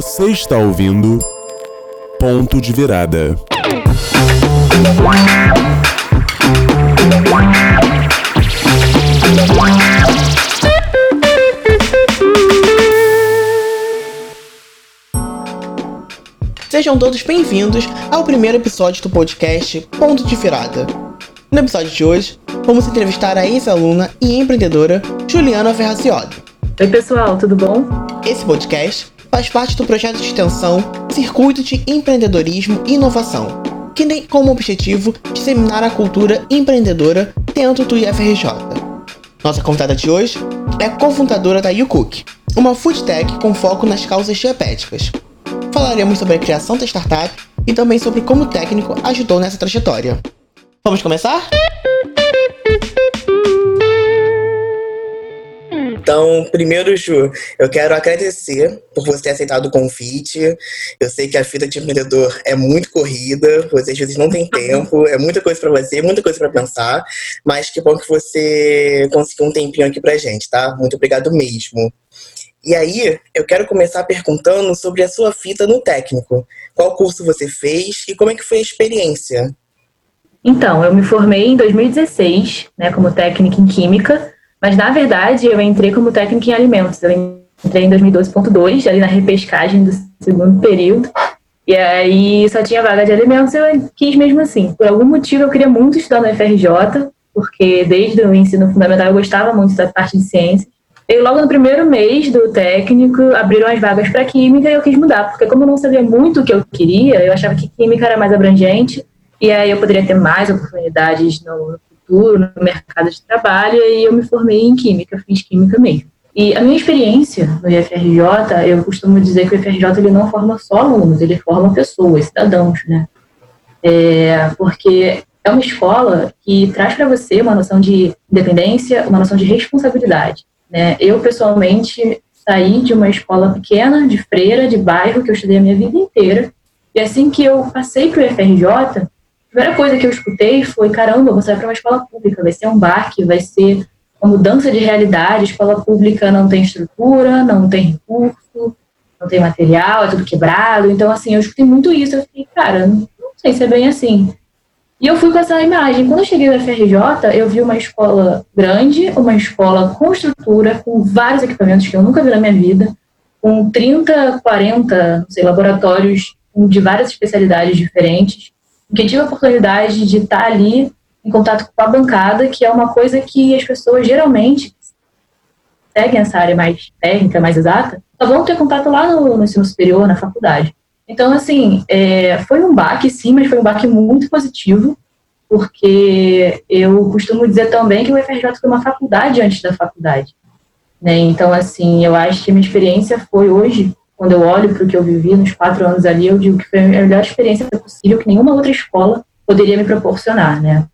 Você está ouvindo Ponto de Virada. Sejam todos bem-vindos ao primeiro episódio do podcast Ponto de Virada. No episódio de hoje, vamos entrevistar a ex-aluna e empreendedora Juliana Ferracioli. Oi, pessoal, tudo bom? Esse podcast faz parte do projeto de extensão Circuito de Empreendedorismo e Inovação, que tem como objetivo disseminar a cultura empreendedora dentro do IFRJ. Nossa convidada de hoje é cofundadora da YouCook, uma food tech com foco nas causas diabéticas. Falaremos sobre a criação da startup e também sobre como o técnico ajudou nessa trajetória. Vamos começar? Então, primeiro, Ju, eu quero agradecer por você ter aceitado o convite. Eu sei que a vida de empreendedor é muito corrida, você às vezes não tem tempo, é muita coisa para você, muita coisa para pensar, mas que bom que você conseguiu um tempinho aqui pra gente, tá? Muito obrigado mesmo. E aí, eu quero começar perguntando sobre a sua fita no técnico. Qual curso você fez e como é que foi a experiência? Então, eu me formei em 2016, né, como técnica em Química, mas, na verdade, eu entrei como técnica em alimentos. Eu entrei em 2012.2, ali na repescagem do segundo período. E aí só tinha vaga de alimentos, eu quis mesmo assim. Por algum motivo eu queria muito estudar no FRJ, porque desde o ensino fundamental eu gostava muito da parte de ciências. E logo no primeiro mês do técnico abriram as vagas para química e eu quis mudar, porque como eu não sabia muito o que eu queria, eu achava que química era mais abrangente e aí eu poderia ter mais oportunidades no futuro, no mercado de trabalho, e eu me formei em Química, fiz Química mesmo. E a minha experiência no IFRJ, eu costumo dizer que o IFRJ ele não forma só alunos, ele forma pessoas, cidadãos, né? É, porque é uma escola que traz para você uma noção de independência, uma noção de responsabilidade. Né? Eu, pessoalmente, saí de uma escola pequena, de freira, de bairro, que eu estudei a minha vida inteira, e assim que eu passei para o IFRJ, primeira coisa que eu escutei foi: caramba, você vai para uma escola pública, vai ser um baque, vai ser uma mudança de realidade. Escola pública não tem estrutura, não tem recurso, não tem material, é tudo quebrado. Então, assim, eu escutei muito isso. Eu fiquei, cara, não sei se é bem assim. E eu fui com essa imagem. Quando eu cheguei no FRJ, eu vi uma escola grande, uma escola com estrutura, com vários equipamentos que eu nunca vi na minha vida, com 30, 40, não sei, laboratórios de várias especialidades diferentes que tive a oportunidade de estar ali em contato com a bancada, que é uma coisa que as pessoas geralmente seguem essa área mais técnica, mais exata, só vão ter contato lá no, no ensino superior, na faculdade. Então, assim, é, foi um baque, sim, mas foi um baque muito positivo, porque eu costumo dizer também que o FRJ foi uma faculdade antes da faculdade. Né? Então, assim, eu acho que minha experiência foi hoje quando eu olho para o que eu vivi nos quatro anos ali, eu digo que foi a melhor experiência possível que nenhuma outra escola poderia me proporcionar, né?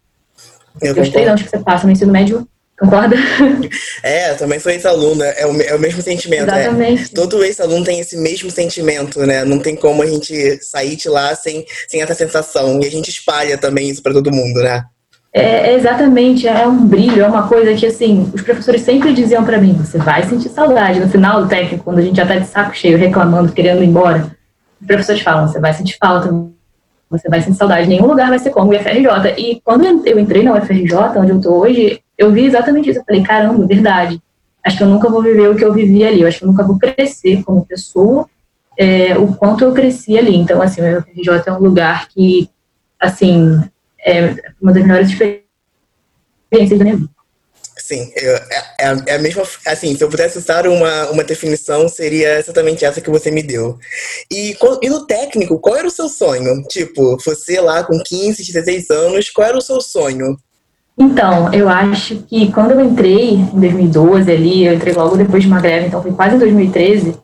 Eu Os três anos que você passa no ensino médio, concorda? É, também sou ex-aluna, é o, é o mesmo sentimento. Né? Exatamente. É. Todo ex-aluno tem esse mesmo sentimento, né? Não tem como a gente sair de lá sem, sem essa sensação. E a gente espalha também isso para todo mundo, né? É, é, exatamente, é um brilho, é uma coisa que, assim, os professores sempre diziam para mim, você vai sentir saudade. No final do técnico, quando a gente já tá de saco cheio, reclamando, querendo ir embora, os professores falam, você vai sentir falta, você vai sentir saudade, nenhum lugar vai ser como o UFRJ. E quando eu entrei na UFRJ, onde eu tô hoje, eu vi exatamente isso. Eu falei, caramba, verdade. Acho que eu nunca vou viver o que eu vivi ali. Eu acho que eu nunca vou crescer como pessoa, é, o quanto eu cresci ali. Então, assim, o UFRJ é um lugar que, assim, é uma das melhores experiências da minha vida. Sim, eu, é, é, é, a mesma. Assim, se eu pudesse usar uma, uma definição, seria exatamente essa que você me deu. E, e no técnico, qual era o seu sonho? Tipo, você lá com 15, 16 anos, qual era o seu sonho? Então, eu acho que quando eu entrei em 2012 ali, eu entrei logo depois de uma greve, então foi quase em 2013,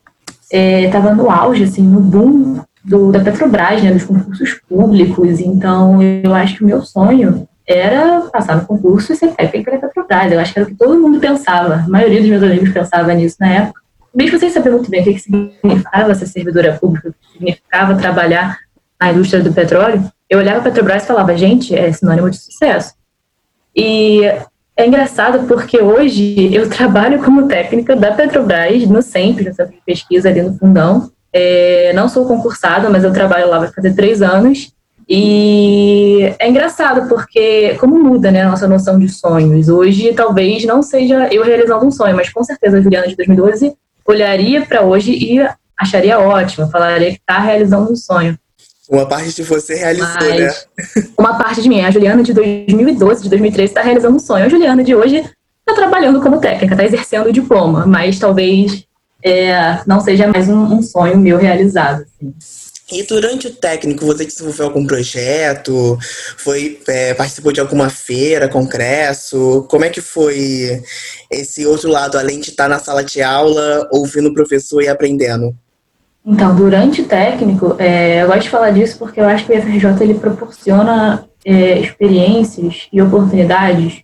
estava é, no auge, assim, no boom do, da Petrobras, né, dos concursos públicos. Então, eu acho que o meu sonho era passar no concurso e ser técnica da Petrobras. Eu acho que era o que todo mundo pensava. A maioria dos meus amigos pensava nisso na época. Mesmo sem saber muito bem o que, que significava ser servidora pública, o que significava trabalhar na indústria do petróleo, eu olhava a Petrobras e falava, gente, é sinônimo de sucesso. E é engraçado porque hoje eu trabalho como técnica da Petrobras, no CEMP, no Centro de Pesquisa ali no Fundão, É, não sou concursada, mas eu trabalho lá vai fazer três anos. E é engraçado porque como muda né, a nossa noção de sonhos. Hoje talvez não seja eu realizando um sonho, mas com certeza a Juliana de 2012 olharia para hoje e acharia ótimo, falaria que está realizando um sonho. Uma parte de você realizou, Mas, né? Uma parte de mim. A Juliana de 2012, de 2013 está realizando um sonho. A Juliana de hoje está trabalhando como técnica, está exercendo o diploma, mas talvez é, não seja mais um, um sonho meu realizado. Assim. E durante o técnico, você desenvolveu algum projeto? Foi é, participou de alguma feira, congresso? Como é que foi esse outro lado, além de estar na sala de aula, ouvindo o professor e aprendendo? Então, durante o técnico, é, eu gosto de falar disso porque eu acho que o FRJ ele proporciona é, experiências e oportunidades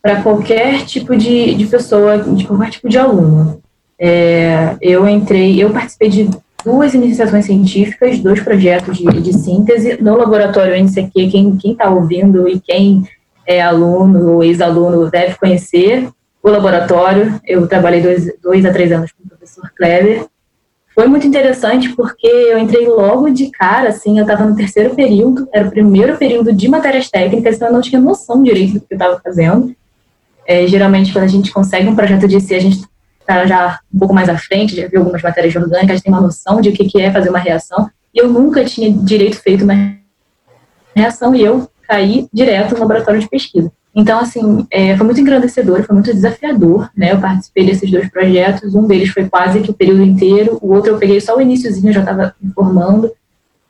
para qualquer tipo de, de pessoa, de qualquer tipo de aluno. É, eu entrei, eu participei de duas iniciações científicas, dois projetos de, de síntese no laboratório NCQ. Quem está ouvindo e quem é aluno ou ex-aluno deve conhecer o laboratório. Eu trabalhei dois, dois a três anos com o professor Kleber foi muito interessante porque eu entrei logo de cara, assim, eu estava no terceiro período, era o primeiro período de matérias técnicas, então eu não tinha noção direito do que eu estava fazendo. É, geralmente, quando a gente consegue um projeto de si, a gente está já um pouco mais à frente, já viu algumas matérias orgânicas, tem uma noção de o que, é fazer uma reação, e eu nunca tinha direito feito uma reação, e eu caí direto no laboratório de pesquisa. Então, assim, é, foi muito engrandecedor, foi muito desafiador, né? Eu participei desses dois projetos, um deles foi quase que o período inteiro, o outro eu peguei só o iníciozinho, já estava me formando.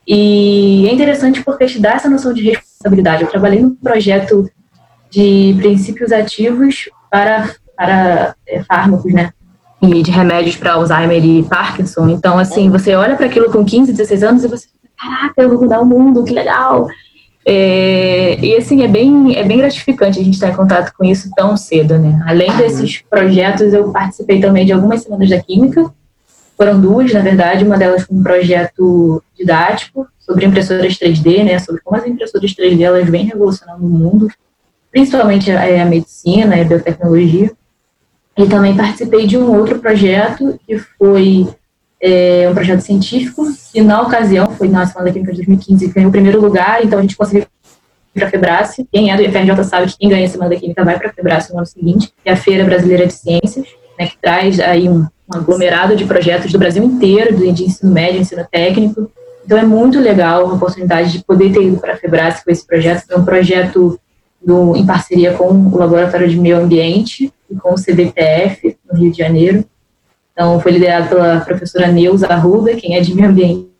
E é interessante porque te dá essa noção de responsabilidade. Eu trabalhei num projeto de princípios ativos para, para é, fármacos, né? E de remédios para Alzheimer e Parkinson. Então, assim, você olha para aquilo com 15, 16 anos e você caraca, eu vou mudar o mundo, que legal. É, e assim, é bem, é bem gratificante a gente estar em contato com isso tão cedo, né? Além desses projetos, eu participei também de algumas semanas da Química, foram duas, na verdade, uma delas com um projeto didático sobre impressoras 3D, né? Sobre como as impressoras 3D elas vêm revolucionando o mundo, principalmente a, a medicina e a biotecnologia. E também participei de um outro projeto que foi é, um projeto científico, e na ocasião, foi na Semana Química de 2015, ganhou o primeiro lugar, então a gente conseguiu para a Febrace. Quem é do IFRJ sabe que quem ganha a Semana Química vai para a Febrace no ano seguinte, que é a Feira Brasileira de Ciências, né, que traz aí um, um aglomerado de projetos do Brasil inteiro, de ensino médio, ensino técnico. Então é muito legal a oportunidade de poder ter ido para a Febrace com esse projeto. É um projeto do, em parceria com o Laboratório de Meio Ambiente e com o CBPF, no Rio de Janeiro. Então, foi liderado pela professora Neuza Arruda, quem é de meio ambiente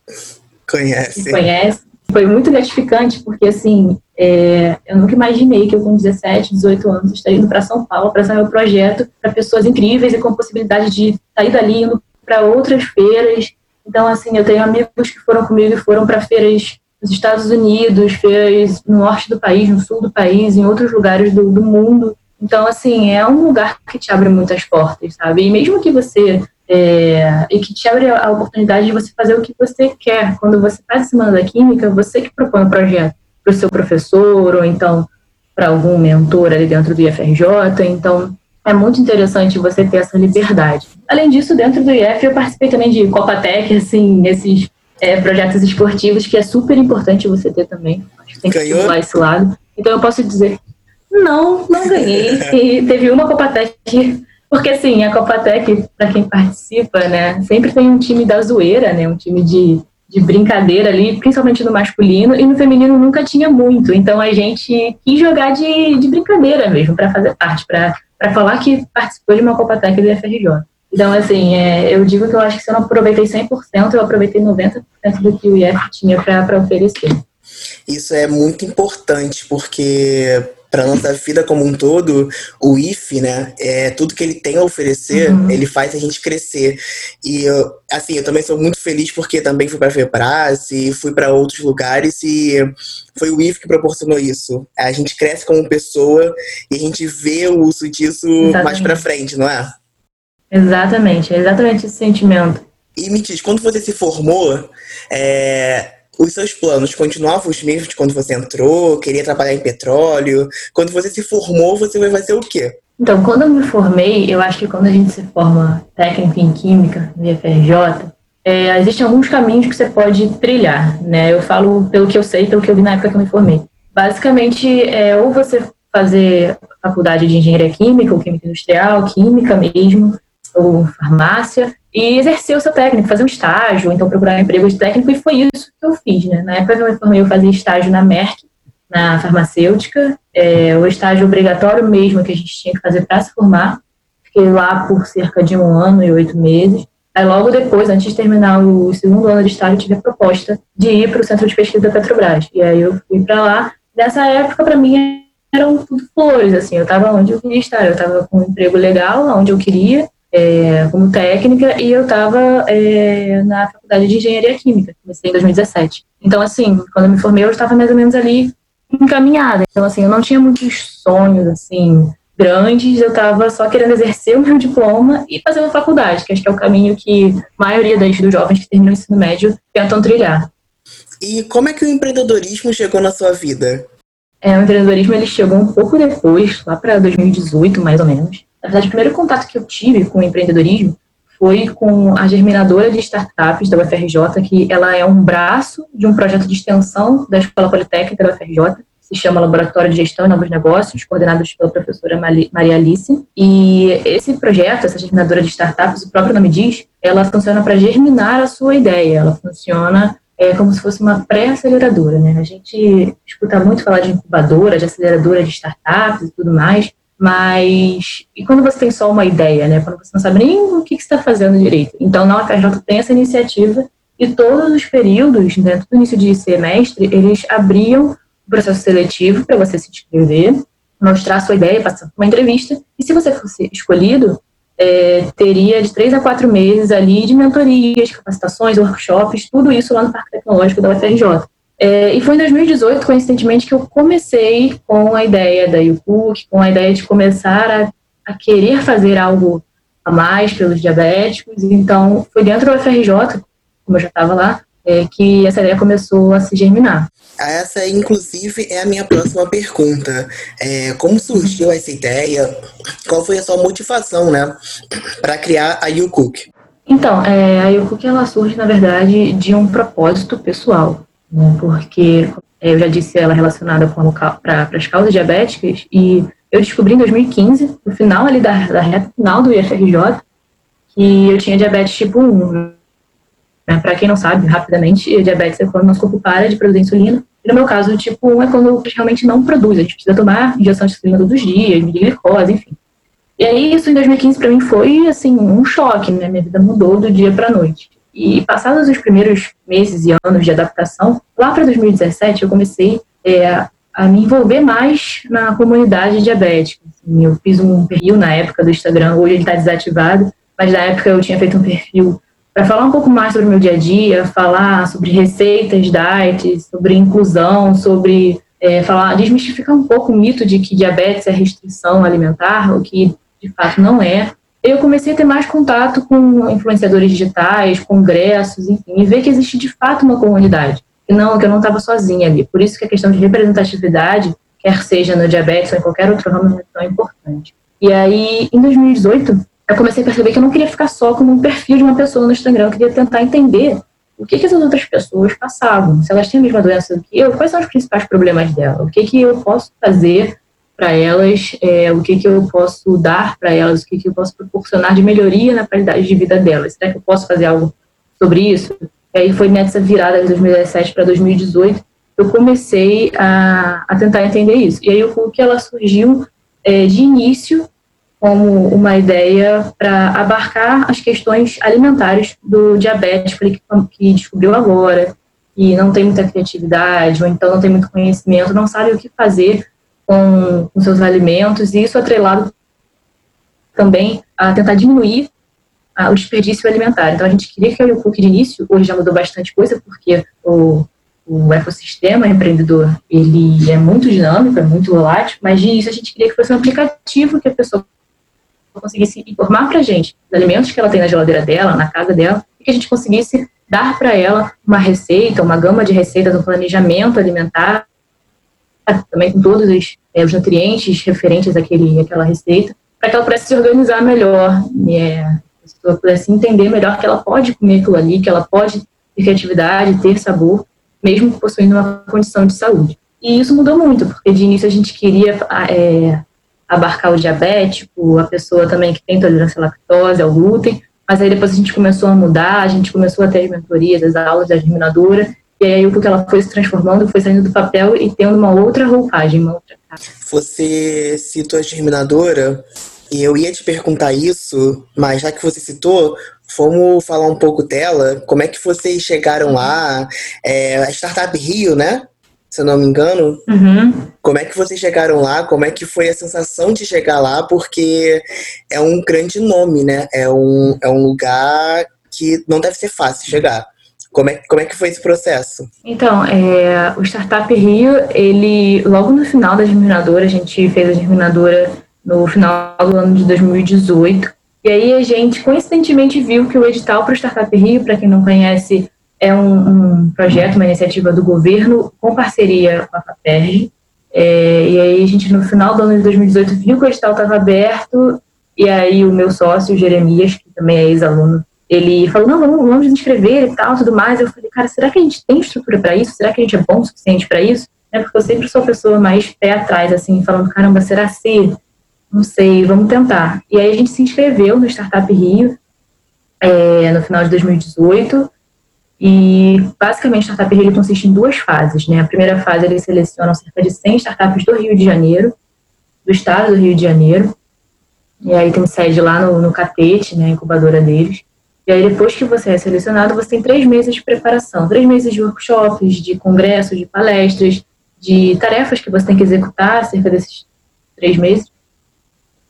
conhece. conhece. Foi muito gratificante, porque, assim, é, eu nunca imaginei que eu, com 17, 18 anos, estaria indo para São Paulo para meu projeto para pessoas incríveis e com possibilidade de sair dali indo para outras feiras. Então, assim, eu tenho amigos que foram comigo e foram para feiras nos Estados Unidos, feiras no norte do país, no sul do país, em outros lugares do, do mundo. Então, assim, é um lugar que te abre muitas portas, sabe? E mesmo que você. É, e que te abre a oportunidade de você fazer o que você quer. Quando você faz a Semana da Química, você que propõe o projeto para o seu professor, ou então para algum mentor ali dentro do IFRJ. Então, é muito interessante você ter essa liberdade. Além disso, dentro do IF, eu participei também de Copatec, assim, esses é, projetos esportivos, que é super importante você ter também. Acho que tem que estimular esse lado. Então, eu posso dizer não, não ganhei. E teve uma Copatec, porque assim, a Copatec, para quem participa, né, sempre tem um time da zoeira, né, um time de, de brincadeira ali, principalmente no masculino, e no feminino nunca tinha muito. Então a gente quis jogar de, de brincadeira mesmo, para fazer parte, para falar que participou de uma Copatec do FRJ. Então, assim, é, eu digo que eu acho que se eu não aproveitei 100%, eu aproveitei 90% do que o IF tinha para oferecer. Isso é muito importante, porque para nossa vida como um todo, o IF, né, é tudo que ele tem a oferecer, uhum. ele faz a gente crescer. E eu, assim, eu também sou muito feliz porque também fui para Febras e fui para outros lugares e foi o IF que proporcionou isso. A gente cresce como pessoa e a gente vê o uso disso exatamente. mais para frente, não é? Exatamente, é exatamente esse sentimento. E me diz, quando você se formou, é, os seus planos continuavam os mesmos de quando você entrou, queria trabalhar em petróleo? Quando você se formou, você vai fazer o quê? Então, quando eu me formei, eu acho que quando a gente se forma técnico em química, no IFRJ, é, existem alguns caminhos que você pode trilhar, né? Eu falo pelo que eu sei, pelo que eu vi na época que eu me formei. Basicamente, é ou você fazer faculdade de engenharia química, ou química industrial, química mesmo, ou farmácia, e exercer o seu técnico, fazer um estágio, então procurar um emprego de técnico, e foi isso que eu fiz, né? Na época eu me formei, eu fazia estágio na Merck, na farmacêutica, é, o estágio obrigatório mesmo que a gente tinha que fazer para se formar. Fiquei lá por cerca de um ano e oito meses. Aí logo depois, antes de terminar o segundo ano de estágio, tive a proposta de ir para o centro de pesquisa da Petrobras. E aí eu fui para lá. Nessa época, para mim, eram tudo flores, assim, eu estava onde eu queria estar. Eu estava com um emprego legal, onde eu queria, é, como técnica, e eu estava é, na faculdade de engenharia química, comecei em 2017. Então, assim, quando eu me formei, eu estava mais ou menos ali encaminhada. Então, assim, eu não tinha muitos sonhos, assim, grandes, eu estava só querendo exercer o meu diploma e fazer uma faculdade, que acho que é o caminho que a maioria dos jovens que terminam o ensino médio tentam trilhar. E como é que o empreendedorismo chegou na sua vida? É, o empreendedorismo ele chegou um pouco depois, lá para 2018, mais ou menos. Na verdade, o primeiro contato que eu tive com o empreendedorismo foi com a germinadora de startups da UFRJ, que ela é um braço de um projeto de extensão da Escola Politécnica da UFRJ, se chama Laboratório de Gestão e Novos Negócios, coordenado pela professora Maria Alice. E esse projeto, essa germinadora de startups, o próprio nome diz, ela funciona para germinar a sua ideia, ela funciona é como se fosse uma pré-aceleradora, né? A gente escuta muito falar de incubadora, de aceleradora de startups e tudo mais, mas e quando você tem só uma ideia, né? Quando você não sabe nem o que, está fazendo direito. Então, na UFRJ tem essa iniciativa e todos os períodos, dentro do início de semestre, eles abriam o processo seletivo para você se inscrever, mostrar sua ideia, passar por uma entrevista, e se você fosse escolhido, é, teria de três a quatro meses ali de mentorias, capacitações, workshops, tudo isso lá no Parque Tecnológico da UFRJ. É, e foi em 2018, coincidentemente, que eu comecei com a ideia da YouCook, com a ideia de começar a, a, querer fazer algo a mais pelos diabéticos. Então, foi dentro da UFRJ, como eu já estava lá, é, que essa ideia começou a se germinar. Essa, inclusive, é a minha próxima pergunta. É, como surgiu essa ideia? Qual foi a sua motivação, né, para criar a YouCook? Então, é, a YouCook, ela surge, na verdade, de um propósito pessoal, né, porque é, eu já disse ela relacionada para as causas diabéticas e eu descobri em 2015, no final ali da, da reta final do IFRJ, que eu tinha diabetes tipo 1, né? Para quem não sabe, rapidamente, diabetes é quando nosso corpo para de produzir insulina. E no meu caso, tipo 1 é quando realmente não produz. A gente precisa tomar injeção de insulina todos os dias, medir glicose, enfim. E aí, isso em 2015 para mim foi, assim, um choque, né? Minha vida mudou do dia para noite. E passados os primeiros meses e anos de adaptação, lá para 2017 eu comecei é, a me envolver mais na comunidade diabética. Assim, eu fiz um perfil na época do Instagram, hoje ele está desativado, mas na época eu tinha feito um perfil para falar um pouco mais sobre o meu dia a dia, falar sobre receitas diet, sobre inclusão, sobre é, falar, desmistificar um pouco o mito de que diabetes é restrição alimentar, o que de fato não é. Eu comecei a ter mais contato com influenciadores digitais, congressos, enfim, e ver que existe de fato uma comunidade, que não que eu não estava sozinha ali. Por isso que a questão de representatividade, quer seja no diabetes ou em qualquer outro ramo, é tão importante. E aí, em 2018, eu comecei a perceber que eu não queria ficar só como um perfil de uma pessoa no Instagram, eu queria tentar entender o que, que essas outras pessoas passavam, se elas têm a mesma doença do que eu, quais são os principais problemas dela, o que, que eu posso fazer para elas, é, o que, que eu posso dar para elas, o que, que eu posso proporcionar de melhoria na qualidade de vida delas. Será que eu posso fazer algo sobre isso? E aí foi nessa virada de 2017 para 2018 eu comecei a, a tentar entender isso. E aí o que ela surgiu é, de início como uma ideia para abarcar as questões alimentares do diabético que, que descobriu agora, e não tem muita criatividade, ou então não tem muito conhecimento, não sabe o que fazer com, com seus alimentos, e isso atrelado também a tentar diminuir a, o desperdício alimentar. Então, a gente queria que o Cook de início, hoje já mudou bastante coisa, porque o, o ecossistema empreendedor, ele é muito dinâmico, é muito volátil, mas de início a gente queria que fosse um aplicativo que a pessoa conseguisse informar para a gente os alimentos que ela tem na geladeira dela, na casa dela, e que a gente conseguisse dar para ela uma receita, uma gama de receitas, um planejamento alimentar, também com todos os, é, os nutrientes referentes àquele, àquela receita, para que ela pudesse se organizar melhor, pessoa pudesse entender melhor que ela pode comer aquilo ali, que ela pode ter criatividade, ter sabor, mesmo possuindo uma condição de saúde. E isso mudou muito, porque de início a gente queria é, abarcar o diabético, a pessoa também que tem intolerância à lactose, ao glúten, mas aí depois a gente começou a mudar, a gente começou a ter as mentorias, as aulas da germinadora, e aí o que ela foi se transformando, foi saindo do papel e tendo uma outra roupagem, uma outra cara. Você citou a germinadora, e eu ia te perguntar isso, mas já que você citou, vamos falar um pouco dela. Como é que vocês chegaram lá? É, a Startup Rio, né? Se eu não me engano. Uhum. Como é que vocês chegaram lá? Como é que foi a sensação de chegar lá? Porque é um grande nome, né? É um, é um lugar que não deve ser fácil chegar. Como é, como é que foi esse processo? Então, é, o Startup Rio, ele, logo no final da germinadora, a gente fez a germinadora no final do ano de 2018. E aí a gente, coincidentemente, viu que o edital para o Startup Rio, para quem não conhece, é um, um, projeto, uma iniciativa do governo com parceria com a FAPERG. É, e aí a gente, no final do ano de 2018, viu que o edital estava aberto, e aí o meu sócio, Jeremias, que também é ex-aluno, ele falou, não, vamos, vamos nos inscrever e tal, tudo mais. Eu falei, cara, será que a gente tem estrutura para isso? Será que a gente é bom o suficiente para isso? É porque eu sempre sou a pessoa mais pé atrás, assim, falando, caramba, será assim? Não sei, vamos tentar. E aí a gente se inscreveu no Startup Rio é, no final de 2018. E basicamente o Startup Rio consiste em duas fases. Né? A primeira fase eles selecionam cerca de 100 startups do Rio de Janeiro, do estado do Rio de Janeiro. E aí tem sede lá no, no Catete, né, incubadora deles. E aí depois que você é selecionado, você tem três meses de preparação, três meses de workshops, de congressos, de palestras, de tarefas que você tem que executar cerca desses três meses.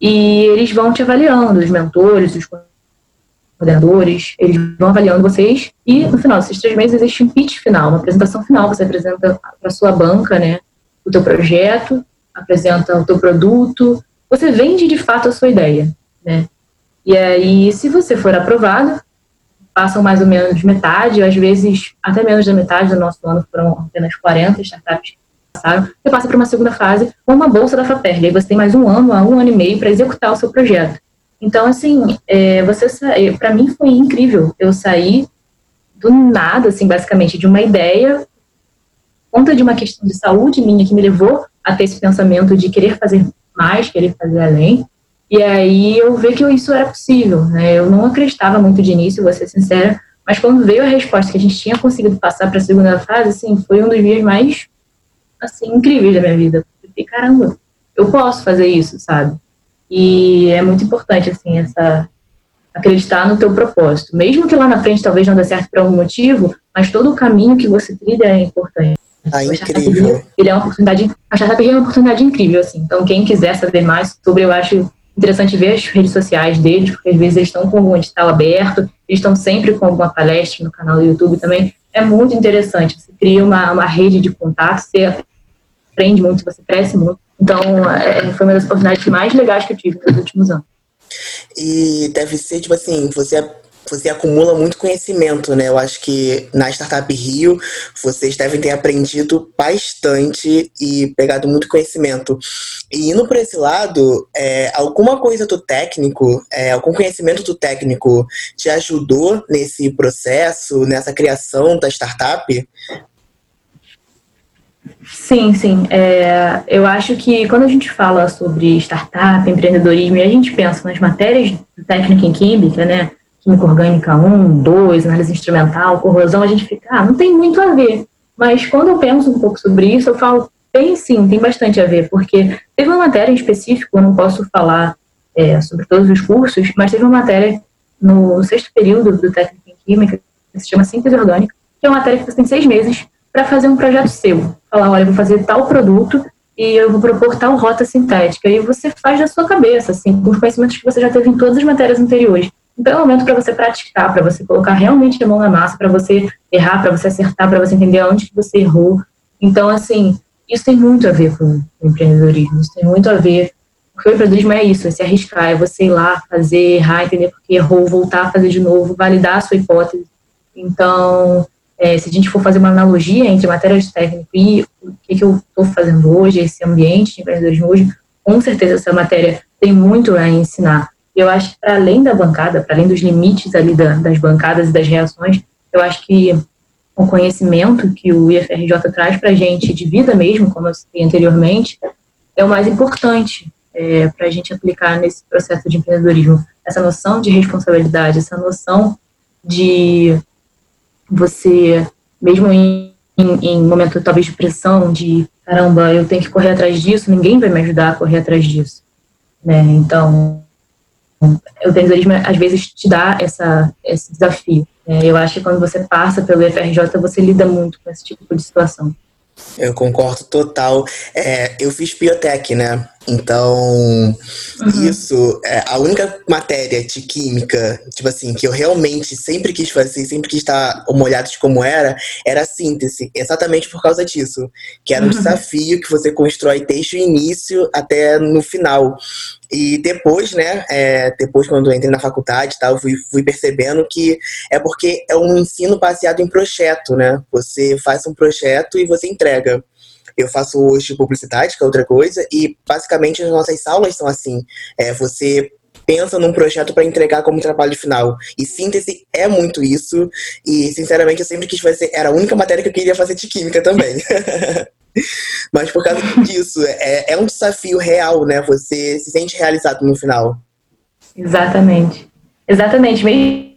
E eles vão te avaliando, os mentores, os coordenadores, eles vão avaliando vocês. E no final desses três meses existe um pitch final, uma apresentação final, você apresenta para a sua banca, né, o teu projeto, apresenta o teu produto, você vende de fato a sua ideia, né, e aí se você for aprovado, passam mais ou menos metade, às vezes até menos da metade do nosso ano foram apenas 40 startups passaram, você passa para uma segunda fase com uma bolsa da FAPERG. Aí você tem mais um ano um ano e meio para executar o seu projeto. Então, assim, é, você para mim foi incrível. Eu saí do nada, assim, basicamente, de uma ideia, conta de uma questão de saúde minha que me levou a ter esse pensamento de querer fazer mais, querer fazer além. E aí eu vi que isso era possível, né? Eu não acreditava muito de início, vou ser sincera, mas quando veio a resposta que a gente tinha conseguido passar para a segunda fase, assim, foi um dos dias mais assim, incríveis da minha vida. Porque, caramba, eu posso fazer isso, sabe? E é muito importante, assim, essa acreditar no teu propósito. Mesmo que lá na frente talvez não dê certo por algum motivo, mas todo o caminho que você trilha é importante. Ah, incrível. Ele é uma oportunidade, a Startup é uma oportunidade incrível, assim. Então, quem quiser saber mais sobre, eu acho interessante ver as redes sociais deles, porque às vezes eles estão com algum edital aberto, eles estão sempre com alguma palestra no canal do YouTube também. É muito interessante. Você cria uma, uma rede de contato, você aprende muito, você cresce muito. Então, é, foi uma das oportunidades mais legais que eu tive nos últimos anos. E deve ser, tipo assim, você você acumula muito conhecimento, né? Eu acho que na Startup Rio vocês devem ter aprendido bastante e pegado muito conhecimento. E indo por esse lado, é, alguma coisa do técnico, é, algum conhecimento do técnico te ajudou nesse processo, nessa criação da startup? Sim, sim. É, eu acho que quando a gente fala sobre startup, empreendedorismo, e a gente pensa nas matérias técnica em química, né? Química orgânica 1, 2, análise instrumental, corrosão, a gente fica, ah, não tem muito a ver. Mas quando eu penso um pouco sobre isso, eu falo, tem sim, tem bastante a ver, porque teve uma matéria em específico, eu não posso falar é, sobre todos os cursos, mas teve uma matéria no sexto período do técnico em química, que se chama síntese orgânica, que é uma matéria que você tem seis meses para fazer um projeto seu. Falar, olha, eu vou fazer tal produto e eu vou propor tal rota sintética. E você faz da sua cabeça, assim, com os conhecimentos que você já teve em todas as matérias anteriores. Então é momento para você praticar, para você colocar realmente a mão na massa, para você errar, para você acertar, para você entender onde que você errou. Então, assim, isso tem muito a ver com o empreendedorismo, isso tem muito a ver, porque o empreendedorismo é isso, é se arriscar, é você ir lá, fazer, errar, entender porque errou, voltar a fazer de novo, validar a sua hipótese. Então, é, se a gente for fazer uma analogia entre matéria de técnico e o que, que eu estou fazendo hoje, esse ambiente de empreendedorismo hoje, com certeza essa matéria tem muito a ensinar. Eu acho que para além da bancada, para além dos limites ali da, das bancadas e das reações, eu acho que o conhecimento que o IFRJ traz para a gente de vida mesmo, como eu citei anteriormente, é o mais importante é, para a gente aplicar nesse processo de empreendedorismo. Essa noção de responsabilidade, essa noção de você, mesmo em, em, em momento talvez de pressão, de caramba, eu tenho que correr atrás disso, ninguém vai me ajudar a correr atrás disso. Né? Então, o empreendedorismo às vezes te dá essa, esse desafio. Né? Eu acho que quando você passa pelo IFRJ, você lida muito com esse tipo de situação. Eu concordo total. É, eu fiz biotech, né? Então, uhum. isso é a única matéria de química, tipo assim, que eu realmente sempre quis fazer, sempre quis estar molhado de como era, era a síntese, exatamente por causa disso. Que era um uhum. desafio que você constrói desde o início até no final. E depois, né, é, depois quando eu entrei na faculdade tal, fui, fui percebendo que é porque é um ensino baseado em projeto, né? Você faz um projeto e você entrega. Eu faço hoje publicidade, que é outra coisa, e basicamente as nossas aulas são assim. É, você pensa num projeto para entregar como trabalho final. E síntese é muito isso. E, sinceramente, eu sempre quis fazer. Era a única matéria que eu queria fazer de química também. Mas por causa disso, é, é um desafio real, né? Você se sente realizado no final. Exatamente. Exatamente. Mesmo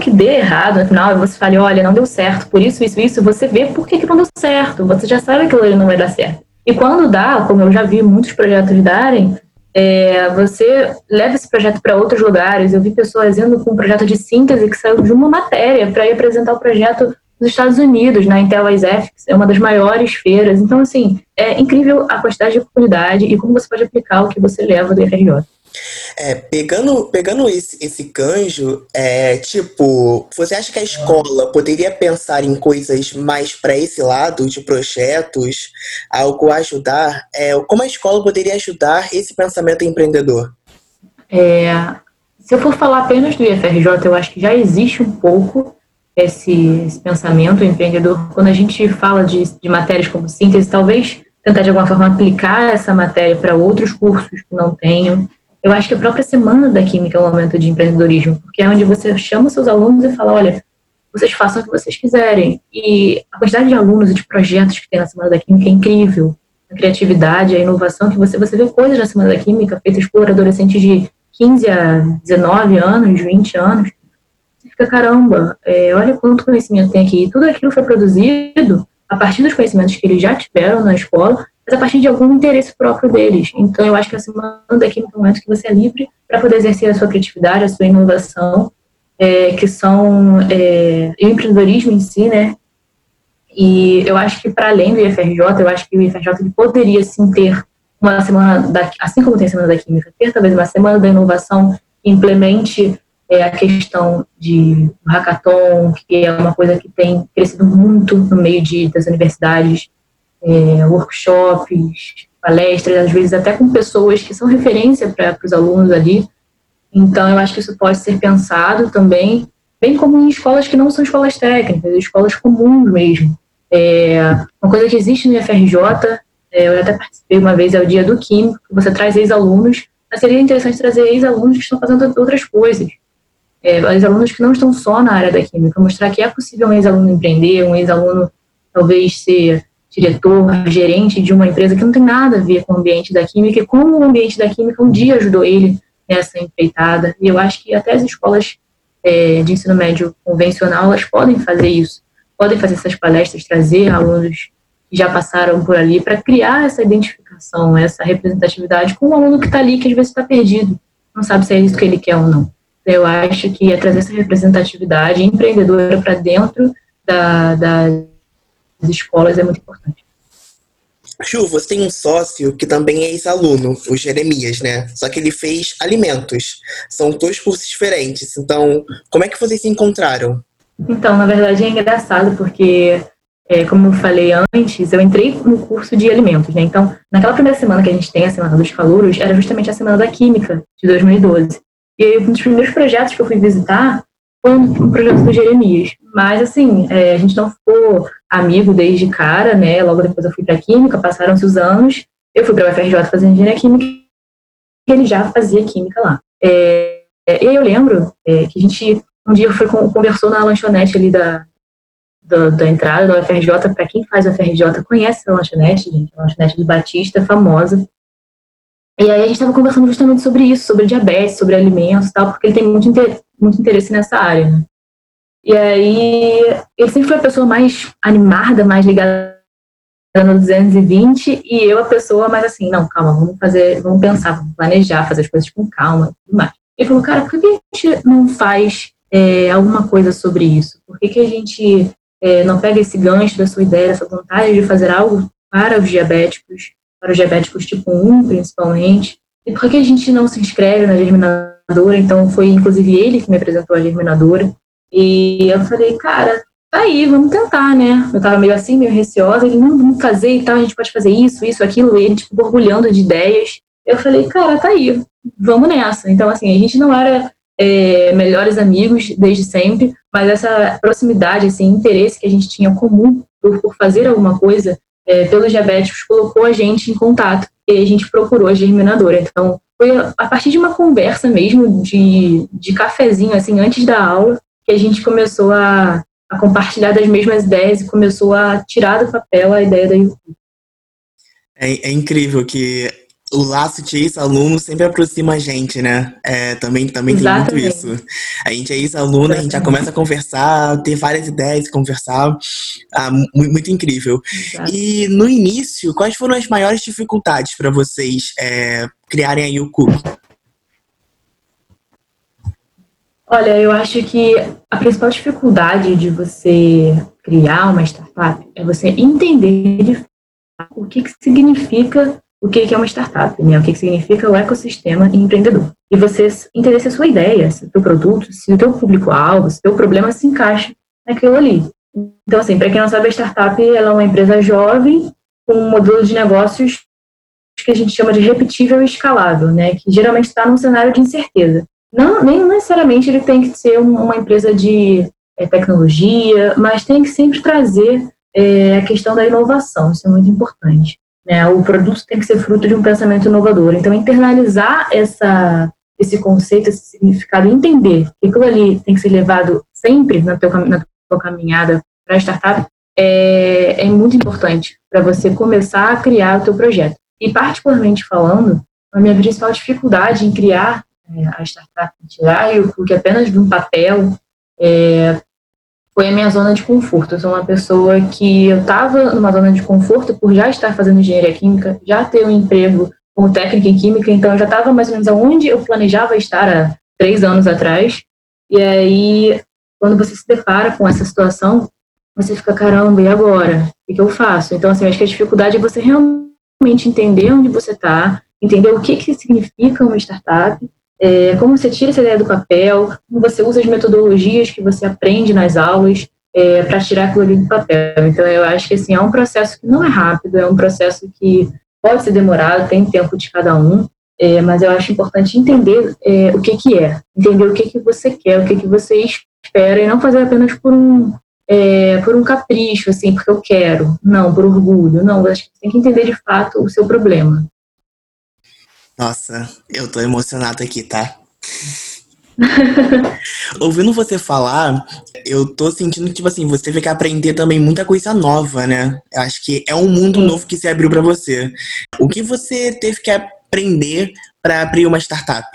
que dê errado no final, você fale, olha, não deu certo, por isso, isso, isso, você vê por que, que não deu certo. Você já sabe que aquilo não vai dar certo. E quando dá, como eu já vi muitos projetos darem, é, você leva esse projeto para outros lugares. Eu vi pessoas indo com um projeto de síntese que saiu de uma matéria para ir apresentar o projeto nos Estados Unidos, na Intel ISEFX, é uma das maiores feiras. Então, assim, é incrível a quantidade de oportunidade e como você pode aplicar o que você leva do FRJ. É, pegando, pegando esse, esse canjo, é, tipo, você acha que a escola poderia pensar em coisas mais para esse lado, de projetos, algo a ajudar? É, como a escola poderia ajudar esse pensamento empreendedor? É, se eu for falar apenas do IFRJ, eu acho que já existe um pouco esse, esse pensamento empreendedor. Quando a gente fala de, de matérias como síntese, talvez tentar de alguma forma aplicar essa matéria para outros cursos que não tenham. Eu acho que a própria semana da química é um momento de empreendedorismo, porque é onde você chama seus alunos e fala, olha, vocês façam o que vocês quiserem. E a quantidade de alunos e de projetos que tem na semana da química é incrível. A criatividade, a inovação que você você vê coisas na semana da química feitas por adolescentes de 15 a 19 anos, 20 anos, fica, caramba, é, olha quanto conhecimento tem aqui. Tudo aquilo foi produzido a partir dos conhecimentos que eles já tiveram na escola, mas a partir de algum interesse próprio deles. Então, eu acho que a semana daqui no momento que você é livre para poder exercer a sua criatividade, a sua inovação, é, que são é, o empreendedorismo em si, né? E eu acho que para além do IFRJ, eu acho que o IFRJ poderia sim ter uma semana, da, assim como tem a semana da química, ter talvez uma semana da inovação que implemente é a questão de hackathon, que é uma coisa que tem crescido muito no meio de, das universidades, é, workshops, palestras, às vezes até com pessoas que são referência para os alunos ali. Então, eu acho que isso pode ser pensado também, bem como em escolas que não são escolas técnicas, escolas comuns mesmo. É, uma coisa que existe no IFRJ, é, eu até participei uma vez, é o Dia do Químico, que você traz ex-alunos, mas seria interessante trazer ex-alunos que estão fazendo outras coisas é, ex-alunos que não estão só na área da química, mostrar que é possível um ex-aluno empreender, um ex-aluno talvez ser diretor, gerente de uma empresa que não tem nada a ver com o ambiente da química e como o ambiente da química um dia ajudou ele nessa empreitada. E eu acho que até as escolas é, de ensino médio convencional, elas podem fazer isso, podem fazer essas palestras, trazer alunos que já passaram por ali para criar essa identificação, essa representatividade com o aluno que está ali, que às vezes está perdido, não sabe se é isso que ele quer ou não. Eu acho que é trazer essa representatividade empreendedora para dentro da, das escolas é muito importante. Chu, você tem um sócio que também é ex-aluno, o Jeremias, né? Só que ele fez alimentos. São dois cursos diferentes. Então, como é que vocês se encontraram? Então, na verdade é engraçado porque, é, como eu falei antes, eu entrei no curso de alimentos, né? Então, naquela primeira semana que a gente tem, a Semana dos Calouros, era justamente a Semana da Química de 2012. E aí, um dos primeiros projetos que eu fui visitar foi um, projeto do Jeremias. Mas, assim, é, a gente não ficou amigo desde cara, né? Logo depois eu fui para Química, passaram-se os anos. Eu fui para o UFRJ fazer Engenharia Química e ele já fazia Química lá. É, é, e eu lembro é, que a gente um dia foi conversou na lanchonete ali da, da, da entrada da UFRJ. Para quem faz a UFRJ conhece a lanchonete, gente, a lanchonete do Batista, famosa. E aí a gente estava conversando justamente sobre isso, sobre diabetes, sobre alimentos e tal, porque ele tem muito, inter muito interesse nessa área. Né? E aí ele sempre foi a pessoa mais animada, mais ligada no 220, e eu a pessoa mais assim, não, calma, vamos fazer, vamos pensar, vamos planejar, fazer as coisas com calma e tudo mais. Ele falou, cara, por que a gente não faz é, alguma coisa sobre isso? Por que, que a gente é, não pega esse gancho da sua ideia, essa vontade de fazer algo para os diabéticos, para os diabéticos tipo 1, principalmente? E por que a gente não se inscreve na germinadora? Então, foi inclusive ele que me apresentou a germinadora. E eu falei, cara, tá aí, vamos tentar, né? Eu tava meio assim, meio receosa. Ele, não, vamos fazer e tal, a gente pode fazer isso, isso, aquilo. E ele, tipo, borbulhando de ideias. Eu falei, cara, tá aí, vamos nessa. Então, assim, a gente não era é, melhores amigos desde sempre, mas essa proximidade, esse interesse que a gente tinha comum por, por fazer alguma coisa é, pelos diabéticos colocou a gente em contato e a gente procurou a germinadora. Então, foi a partir de uma conversa mesmo, de, de cafezinho, assim, antes da aula, que a gente começou a, a compartilhar das mesmas ideias e começou a tirar do papel a ideia da YouTube. É, é incrível que o laço de ex-aluno sempre aproxima a gente, né? É, também também tem muito isso. A gente é ex-aluno, a gente já começa a conversar, ter várias ideias, conversar. Ah, muito, muito incrível. Exato. E no início, quais foram as maiores dificuldades para vocês é, criarem a YouCook? Olha, eu acho que a principal dificuldade de você criar uma startup é você entender o que, que significa o que é uma startup, né? o que significa o ecossistema empreendedor. E você entender se a sua ideia, se o teu produto, se o teu público-alvo, se o teu problema se encaixa naquilo ali. Então, assim, para quem não sabe, a startup ela é uma empresa jovem com um modelo de negócios que a gente chama de repetível e escalável, né? que geralmente está num cenário de incerteza. Não, nem necessariamente ele tem que ser uma empresa de é, tecnologia, mas tem que sempre trazer é, a questão da inovação, isso é muito importante. Né? O produto tem que ser fruto de um pensamento inovador. Então, internalizar essa, esse conceito, esse significado, entender que aquilo ali tem que ser levado sempre na tua, na tua caminhada para a startup, é, é muito importante para você começar a criar o teu projeto. E, particularmente falando, a minha principal dificuldade em criar é, a startup, tirar o que apenas de um papel, é, foi a minha zona de conforto. Eu sou uma pessoa que eu estava numa zona de conforto por já estar fazendo engenharia química, já ter um emprego como técnica em química, então eu já estava mais ou menos aonde eu planejava estar há três anos atrás. E aí, quando você se depara com essa situação, você fica, caramba, e agora? O que eu faço? Então, assim, acho que a dificuldade é você realmente entender onde você está, entender o que, que significa uma startup, é, como você tira essa ideia do papel, como você usa as metodologias que você aprende nas aulas é, para tirar aquilo ali do papel. Então, eu acho que assim, é um processo que não é rápido, é um processo que pode ser demorado, tem tempo de cada um, é, mas eu acho importante entender é, o que, que é, entender o que, que você quer, o que, que você espera, e não fazer apenas por um, é, por um capricho, assim, porque eu quero, não, por orgulho, não, acho que você tem que entender de fato o seu problema. Nossa, eu tô emocionado aqui, tá? Ouvindo você falar, eu tô sentindo que, tipo assim, você teve que aprender também muita coisa nova, né? Eu acho que é um mundo novo que se abriu para você. O que você teve que aprender para abrir uma startup?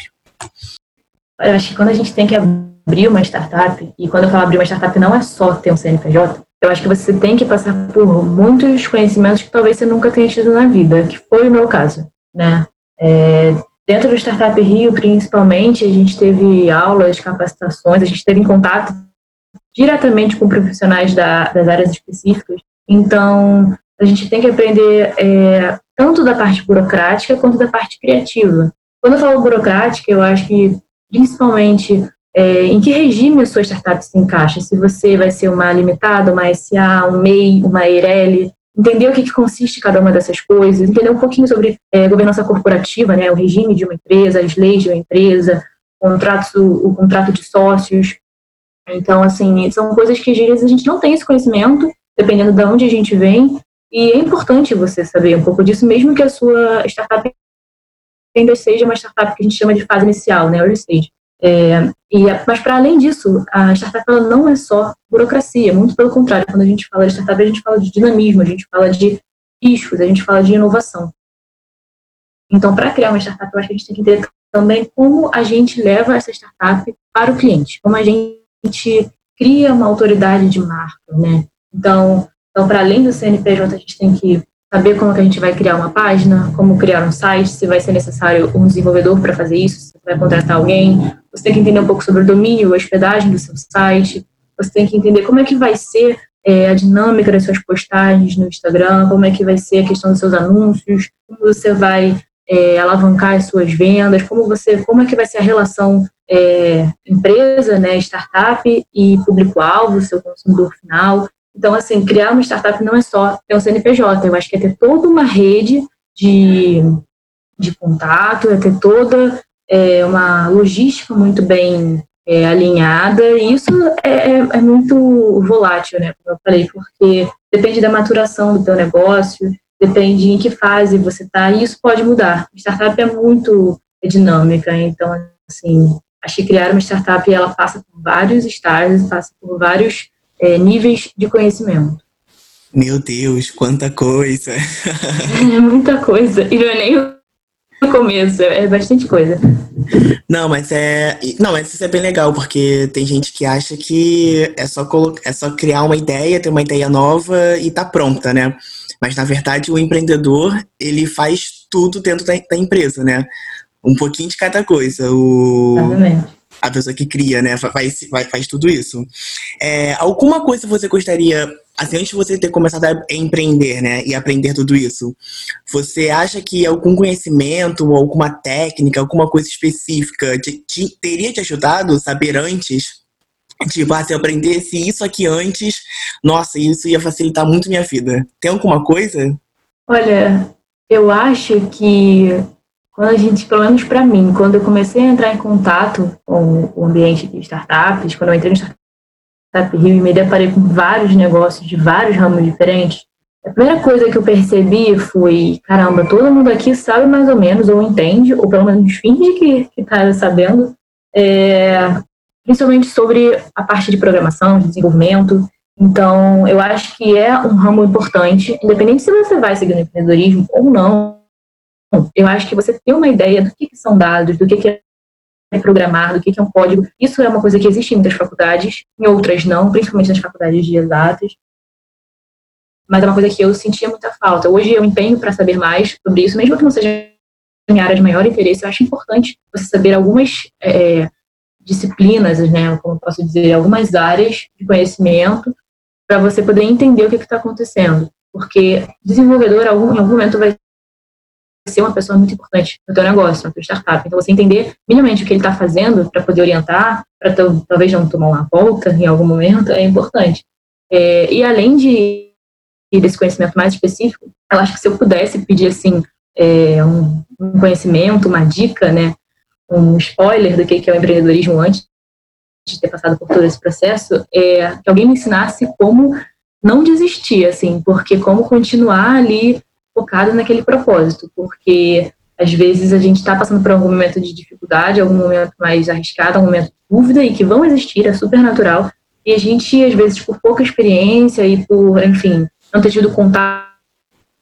Eu acho que quando a gente tem que abrir uma startup, e quando eu falo abrir uma startup não é só ter um CNPJ, eu acho que você tem que passar por muitos conhecimentos que talvez você nunca tenha tido na vida, que foi o meu caso, né? É, dentro do Startup Rio, principalmente, a gente teve aulas, capacitações, a gente teve em contato diretamente com profissionais da, das áreas específicas. Então, a gente tem que aprender é, tanto da parte burocrática quanto da parte criativa. Quando eu falo burocrática, eu acho que principalmente é, em que regime a sua startup se encaixa. Se você vai ser uma limitada, uma SA, um MEI, uma EIRELI, entender o que, que consiste cada uma dessas coisas, entender um pouquinho sobre é, governança corporativa, né, o regime de uma empresa, as leis de uma empresa, o, o contrato de sócios. Então, assim, são coisas que às vezes a gente não tem esse conhecimento, dependendo de onde a gente vem, e é importante você saber um pouco disso, mesmo que a sua startup ainda seja uma startup que a gente chama de fase inicial, né, early stage. É, e, mas, para além disso, a startup ela não é só burocracia, muito pelo contrário, quando a gente fala de startup, a gente fala de dinamismo, a gente fala de riscos, a gente fala de inovação. Então, para criar uma startup, eu acho que a gente tem que entender também como a gente leva essa startup para o cliente, como a gente cria uma autoridade de marca, né? Então, então para além do CNPJ, a gente tem que saber como que a gente vai criar uma página, como criar um site, se vai ser necessário um desenvolvedor para fazer isso, se vai contratar alguém. Você tem que entender um pouco sobre o domínio, a hospedagem do seu site. Você tem que entender como é que vai ser é, a dinâmica das suas postagens no Instagram, como é que vai ser a questão dos seus anúncios, como você vai é, alavancar as suas vendas, como você, como é que vai ser a relação é, empresa, né, startup e público-alvo, seu consumidor final. Então, assim, criar uma startup não é só ter um CNPJ, eu acho que é ter toda uma rede de, de contato, é ter toda é, uma logística muito bem é, alinhada, e isso é, é, é, muito volátil, né, como eu falei, porque depende da maturação do teu negócio, depende em que fase você está, e isso pode mudar. Startup é muito dinâmica, então, assim, acho que criar uma startup, ela passa por vários estágios, passa por vários é, níveis de conhecimento. Meu Deus, quanta coisa! É muita coisa. E não é nem o começo, é bastante coisa. Não, mas é. Não, mas isso é bem legal, porque tem gente que acha que é só, colo... é só criar uma ideia, ter uma ideia nova e tá pronta, né? Mas na verdade o empreendedor, ele faz tudo dentro da, da empresa, né? Um pouquinho de cada coisa. O... Exatamente a pessoa que cria, né? Faz, faz, faz tudo isso. É, alguma coisa você gostaria, assim, antes de você ter começado a empreender, né? E aprender tudo isso, você acha que algum conhecimento, alguma técnica, alguma coisa específica te, te, teria te ajudado saber antes? Tipo, ah, se eu aprendesse isso aqui antes, nossa, isso ia facilitar muito minha vida. Tem alguma coisa? Olha, eu acho que quando a gente, pelo menos para mim, quando eu comecei a entrar em contato com o ambiente de startups, quando eu entrei no Startup Rio e me deparei com vários negócios de vários ramos diferentes, a primeira coisa que eu percebi foi, caramba, todo mundo aqui sabe mais ou menos, ou entende, ou pelo menos finge que está sabendo, é, principalmente sobre a parte de programação, de desenvolvimento. Então, eu acho que é um ramo importante, independente se você vai seguir no empreendedorismo ou não, eu acho que você ter uma ideia do que, que são dados, do que, que é programar, do que, que é um código, isso é uma coisa que existe em muitas faculdades, em outras não, principalmente nas faculdades de exatas. Mas é uma coisa que eu sentia muita falta. Hoje eu empenho para saber mais sobre isso, mesmo que não seja minha área de maior interesse, eu acho importante você saber algumas é, disciplinas, né, como posso dizer, algumas áreas de conhecimento para você poder entender o que está acontecendo. Porque desenvolvedor, em algum momento, vai ser uma pessoa muito importante no teu negócio, na tua startup. Então, você entender minimamente o que ele está fazendo para poder orientar, para talvez não tomar uma volta em algum momento, é importante. É, e além de desse conhecimento mais específico, eu acho que se eu pudesse pedir assim é, um, um, conhecimento, uma dica, né, um spoiler do que é o empreendedorismo antes de ter passado por todo esse processo, é que alguém me ensinasse como não desistir, assim, porque como continuar ali focado naquele propósito, porque às vezes a gente está passando por algum momento de dificuldade, algum momento mais arriscado, algum momento de dúvida, e que vão existir, é super natural, e a gente, às vezes, por pouca experiência e por, enfim, não ter tido contato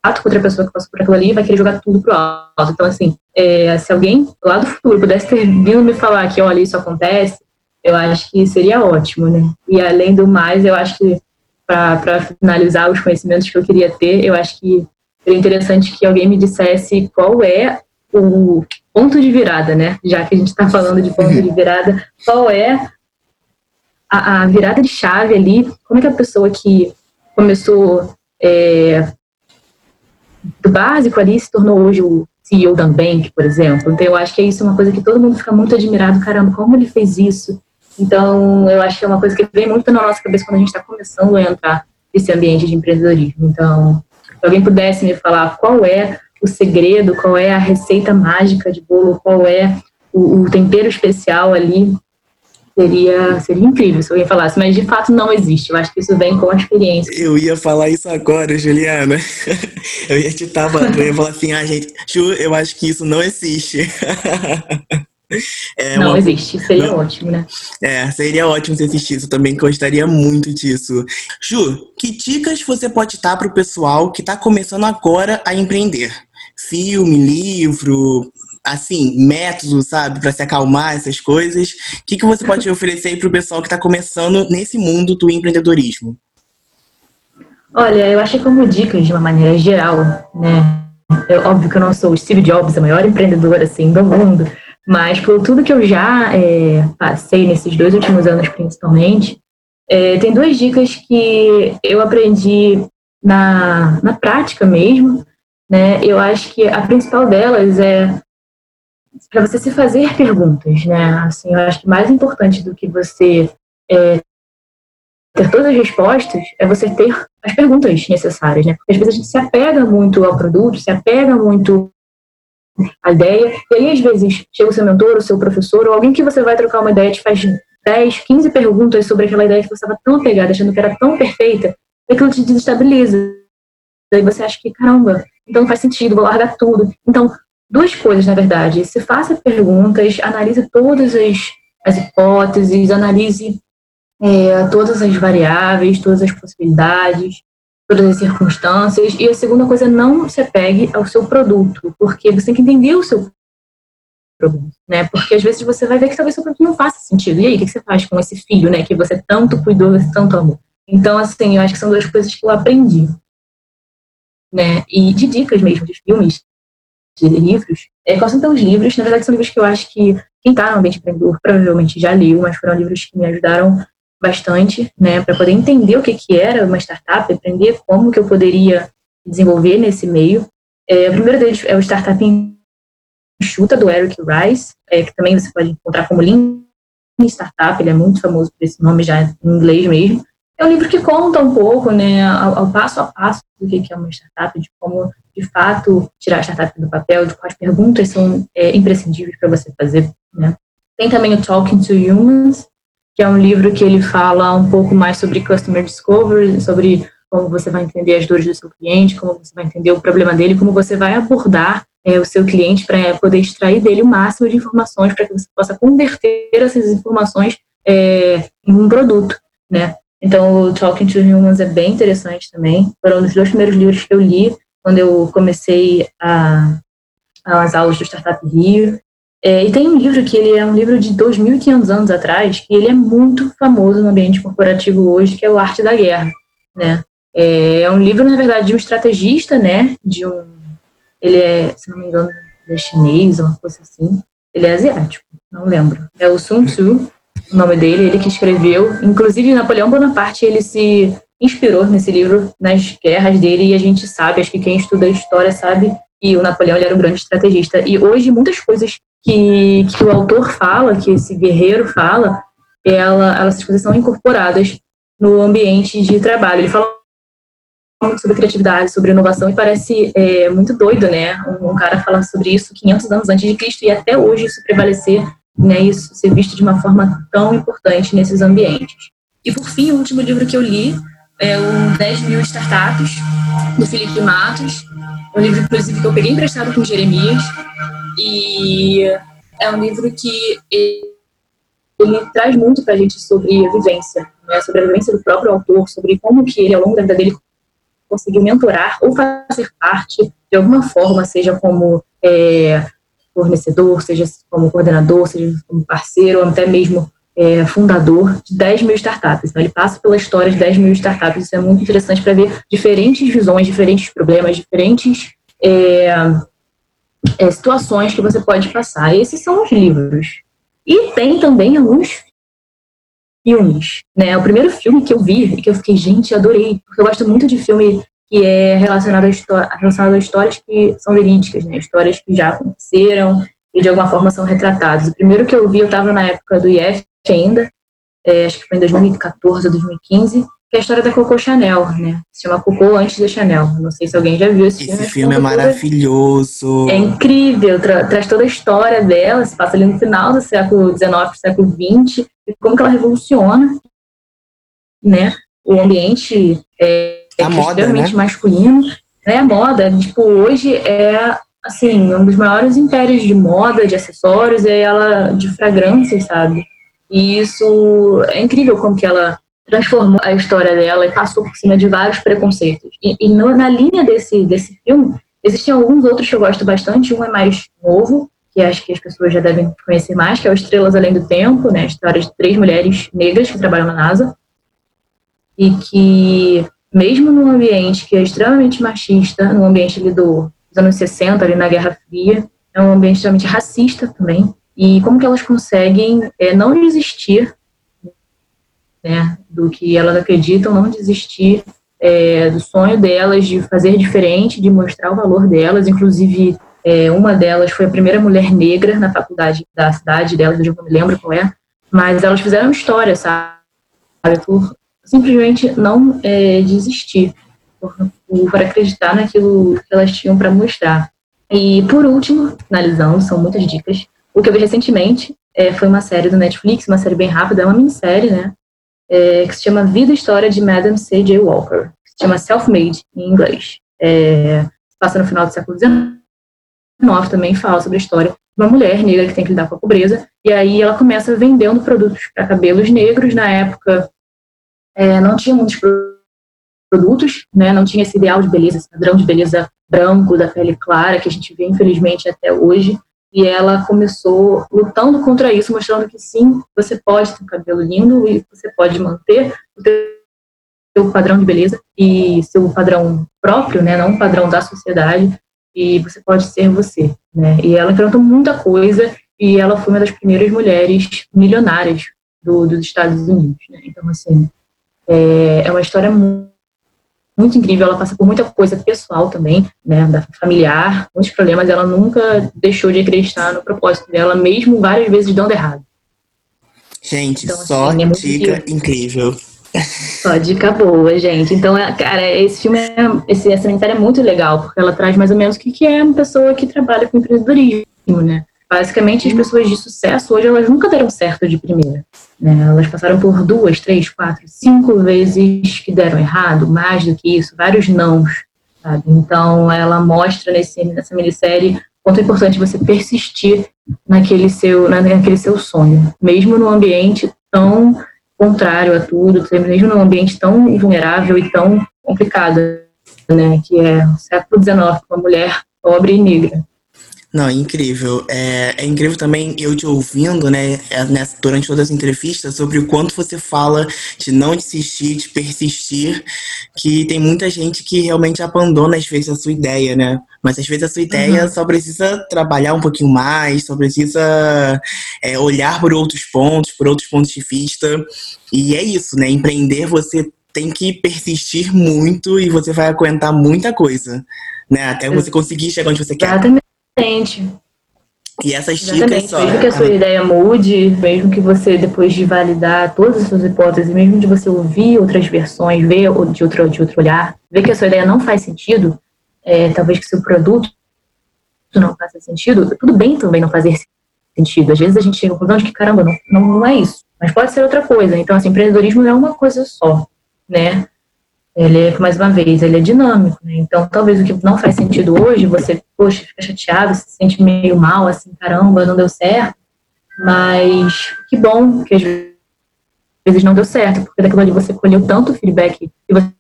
com outra pessoa que passou por aquilo ali, vai querer jogar tudo pro alto. Então, assim, é, se alguém lá do futuro pudesse ter vindo me falar que, olha, isso acontece, eu acho que seria ótimo, né? E além do mais, eu acho que, para finalizar os conhecimentos que eu queria ter, eu acho que seria interessante que alguém me dissesse qual é o ponto de virada, né? Já que a gente está falando de ponto de virada, qual é a, a, virada de chave ali? Como é que a pessoa que começou é, do básico ali se tornou hoje o CEO da Bank, por exemplo? Então, eu acho que é isso uma coisa que todo mundo fica muito admirado. Caramba, como ele fez isso? Então, eu acho que é uma coisa que vem muito na nossa cabeça quando a gente está começando a entrar nesse ambiente de empreendedorismo. Então, se alguém pudesse me falar qual é o segredo, qual é a receita mágica de bolo, qual é o, o tempero especial ali, Seria, seria incrível se alguém falasse, mas de fato não existe. Eu acho que isso vem com a experiência. Eu ia falar isso agora, Juliana. Eu ia te tabar, eu ia falar assim, ah, gente, Ju, eu acho que isso não existe. É não uma... existe, seria não... ótimo, né? É, seria ótimo se existisse, eu também gostaria muito disso. Ju, que dicas você pode dar para o pessoal que está começando agora a empreender? Filme, livro, assim, método, sabe, para se acalmar, essas coisas. O que, que você pode oferecer para o pessoal que está começando nesse mundo do empreendedorismo? Olha, eu acho que como dicas de uma maneira geral, né? É óbvio que eu não sou o Steve Jobs, a maior empreendedora assim do mundo, mas por tudo que eu já é, passei nesses dois últimos anos, principalmente, é, tem duas dicas que eu aprendi na, na prática mesmo. Né? Eu acho que a principal delas é para você se fazer perguntas, né? Assim, eu acho que mais importante do que você é, ter todas as respostas é você ter as perguntas necessárias, né? Porque às vezes a gente se apega muito ao produto, se apega muito a ideia. E aí, às vezes, chega o seu mentor, o seu professor, ou alguém que você vai trocar uma ideia, te faz 10, 15 perguntas sobre aquela ideia que você estava tão apegada, achando que era tão perfeita, e aquilo te desestabiliza. Daí você acha que, caramba, então faz sentido, vou largar tudo. Então, duas coisas, na verdade. Se faça perguntas, analise todas as, as hipóteses, analise é, todas as variáveis, todas as possibilidades todas as circunstâncias. E a segunda coisa, não se apegue ao seu produto, porque você tem que entender o seu produto, né? Porque às vezes você vai ver que talvez seu produto não faça sentido. E aí, o que você faz com esse filho, né? Que você tanto cuidou, você tanto amou. Então, assim, eu acho que são duas coisas que eu aprendi, né? E de dicas mesmo, de filmes, de livros. É, quais são os livros? Na verdade, são livros que eu acho que quem está no ambiente empreendedor provavelmente já leu, mas foram livros que me ajudaram bastante, né, para poder entender o que, que era uma startup, aprender como que eu poderia desenvolver nesse meio. É, o primeiro deles é o Startup Enxuta, do Eric Rice, é, que também você pode encontrar como Lean Startup, ele é muito famoso por esse nome já em inglês mesmo. É um livro que conta um pouco, né, ao, ao passo a passo do que é uma startup, de como, de fato, tirar a startup do papel, de quais perguntas são é, imprescindíveis para você fazer, né. Tem também o Talking to Humans, que é um livro que ele fala um pouco mais sobre customer discovery, sobre como você vai entender as dores do seu cliente, como você vai entender o problema dele, como você vai abordar é, o seu cliente para poder extrair dele o máximo de informações para que você possa converter essas informações é, em um produto, né? Então, o Talking to Humans é bem interessante também. Foram os dois primeiros livros que eu li quando eu comecei a, as aulas do Startup Rio. É, e tem um livro que ele é um livro de 2.500 anos atrás, e ele é muito famoso no ambiente corporativo hoje, que é o Arte da Guerra, né? É, é um livro, na verdade, de um estrategista, né? De um, ele é, se não me engano, é chinês, uma coisa assim. Ele é asiático, não lembro. É o Sun Tzu, o nome dele, ele que escreveu. Inclusive, Napoleão Bonaparte, ele se inspirou nesse livro, nas guerras dele, e a gente sabe, acho que quem estuda história sabe e o Napoleão ele era um grande estrategista. E hoje muitas coisas que, que o autor fala, que esse guerreiro fala, ela, elas coisas são incorporadas no ambiente de trabalho. Ele fala muito sobre criatividade, sobre inovação, e parece é, muito doido, né? Um, um, cara falando sobre isso 500 anos antes de Cristo, e até hoje isso prevalecer, né? Isso ser visto de uma forma tão importante nesses ambientes. E por fim, o último livro que eu li é o 10 mil startups, do Felipe Matos. É um livro, inclusive, que eu peguei emprestado com Jeremias, e é um livro que ele, traz muito para a gente sobre a vivência, né? sobre a vivência do próprio autor, sobre como que ele, ao longo da vida dele, conseguiu mentorar ou fazer parte de alguma forma, seja como é, fornecedor, seja como coordenador, seja como parceiro, ou até mesmo é, fundador de 10 mil startups. Então, ele passa pela história de 10 mil startups. Isso é muito interessante para ver diferentes visões, diferentes problemas, diferentes é, é, situações que você pode passar. Esses são os livros. E tem também alguns filmes, né? O primeiro filme que eu vi e que eu fiquei, gente, adorei, porque eu gosto muito de filme que é relacionado a, relacionado a histórias que são verídicas, né? Histórias que já aconteceram e de alguma forma são retratadas. O primeiro que eu vi, eu estava na época do IF ainda, é, acho que foi em 2014 ou 2015, que é a história da Coco Chanel, né? Se chama Coco antes da Chanel. Não sei se alguém já viu esse, esse filme. Esse filme é maravilhoso. É incrível, tra traz toda a história dela, se passa ali no final do século XIX, século XX, e como que ela revoluciona, né, o ambiente é, é moda, extremamente né? masculino, né, a moda, tipo, hoje é, assim, um dos maiores impérios de moda, de acessórios, é ela de fragrâncias, sabe, e isso é incrível como que ela transformou a história dela e passou por cima de vários preconceitos. E, e no, na linha desse, desse filme, existem alguns outros que eu gosto bastante. Um é mais novo, que acho que as pessoas já devem conhecer mais, que é o Estrelas Além do Tempo, né? A história de três mulheres negras que trabalham na NASA. E que, mesmo num ambiente que é extremamente machista, num ambiente ali do, dos anos 60, ali na Guerra Fria, é um ambiente extremamente racista também. E como que elas conseguem é, não desistir né, do que elas acreditam, não desistir é, do sonho delas de fazer diferente, de mostrar o valor delas. Inclusive, é, uma delas foi a primeira mulher negra na faculdade da cidade delas, eu não me lembro qual é, mas elas fizeram história, sabe, por simplesmente não é, desistir, por, por acreditar naquilo que elas tinham para mostrar. E, por último, finalizando, são muitas dicas, o que eu vi recentemente é, foi uma série do Netflix, uma série bem rápida, é uma minissérie, né? É, que se chama Vida e História de Madame C.J. Walker. Se chama Self-Made, em inglês. É, passa no final do século XIX também, fala sobre a história de uma mulher negra que tem que lidar com a pobreza. E aí ela começa vendendo produtos para cabelos negros. Na época, é, não tinha muitos produtos, né? não tinha esse ideal de beleza, esse padrão de beleza branco, da pele clara, que a gente vê, infelizmente, até hoje. E ela começou lutando contra isso, mostrando que sim, você pode ter um cabelo lindo e você pode manter o seu padrão de beleza e seu padrão próprio, né, não um padrão da sociedade, e você pode ser você, né? E ela enfrentou muita coisa e ela foi uma das primeiras mulheres milionárias do, dos Estados Unidos, né? Então, assim, é, é uma história muito muito incrível, ela passa por muita coisa pessoal também, né, da familiar, muitos problemas, ela nunca deixou de acreditar no propósito dela, mesmo várias vezes dando errado. Gente, então, só assim, é dica incrível. Só dica boa, gente. Então, é, cara, esse filme, é, esse, essa minissérie é muito legal, porque ela traz mais ou menos o que, que é uma pessoa que trabalha com empreendedorismo, né? Basicamente, as pessoas de sucesso hoje, elas nunca deram certo de primeira. Né? Elas passaram por duas, três, quatro, cinco vezes que deram errado, mais do que isso, vários nãos. Sabe? Então, ela mostra nesse, nessa minissérie quanto é importante você persistir naquele seu, naquele seu sonho, mesmo num ambiente tão contrário a tudo, mesmo num ambiente tão vulnerável e tão complicado, né, que é o século XIX, uma mulher pobre e negra. Não, é incrível. É, é incrível também eu te ouvindo, né, é, nessa, durante todas as entrevistas, sobre o quanto você fala de não desistir, de persistir, que tem muita gente que realmente abandona, às vezes, a sua ideia, né? Mas às vezes a sua ideia uhum. só precisa trabalhar um pouquinho mais, só precisa é, olhar por outros pontos, por outros pontos de vista. E é isso, né? Empreender você tem que persistir muito e você vai aguentar muita coisa, né? Até você conseguir chegar onde você quer. Exatamente. Exatamente. E essas dicas só. Mesmo que a sua ideia mude, mesmo que você, depois de validar todas as suas hipóteses, mesmo de você ouvir outras versões, ver de outro, de outro olhar, ver que a sua ideia não faz sentido, é, talvez que seu produto não faça sentido, tudo bem também não fazer sentido. Às vezes a gente chega à conclusão de que, caramba, não, não, não é isso. Mas pode ser outra coisa. Então, assim, empreendedorismo não é uma coisa só, né? Ele é, mais uma vez, ele é dinâmico, né? Então, talvez o que não faz sentido hoje, você, poxa, fica chateado, se sente meio mal, assim, caramba, não deu certo. Mas que bom que às vezes não deu certo, porque daquilo ali você colheu tanto feedback e você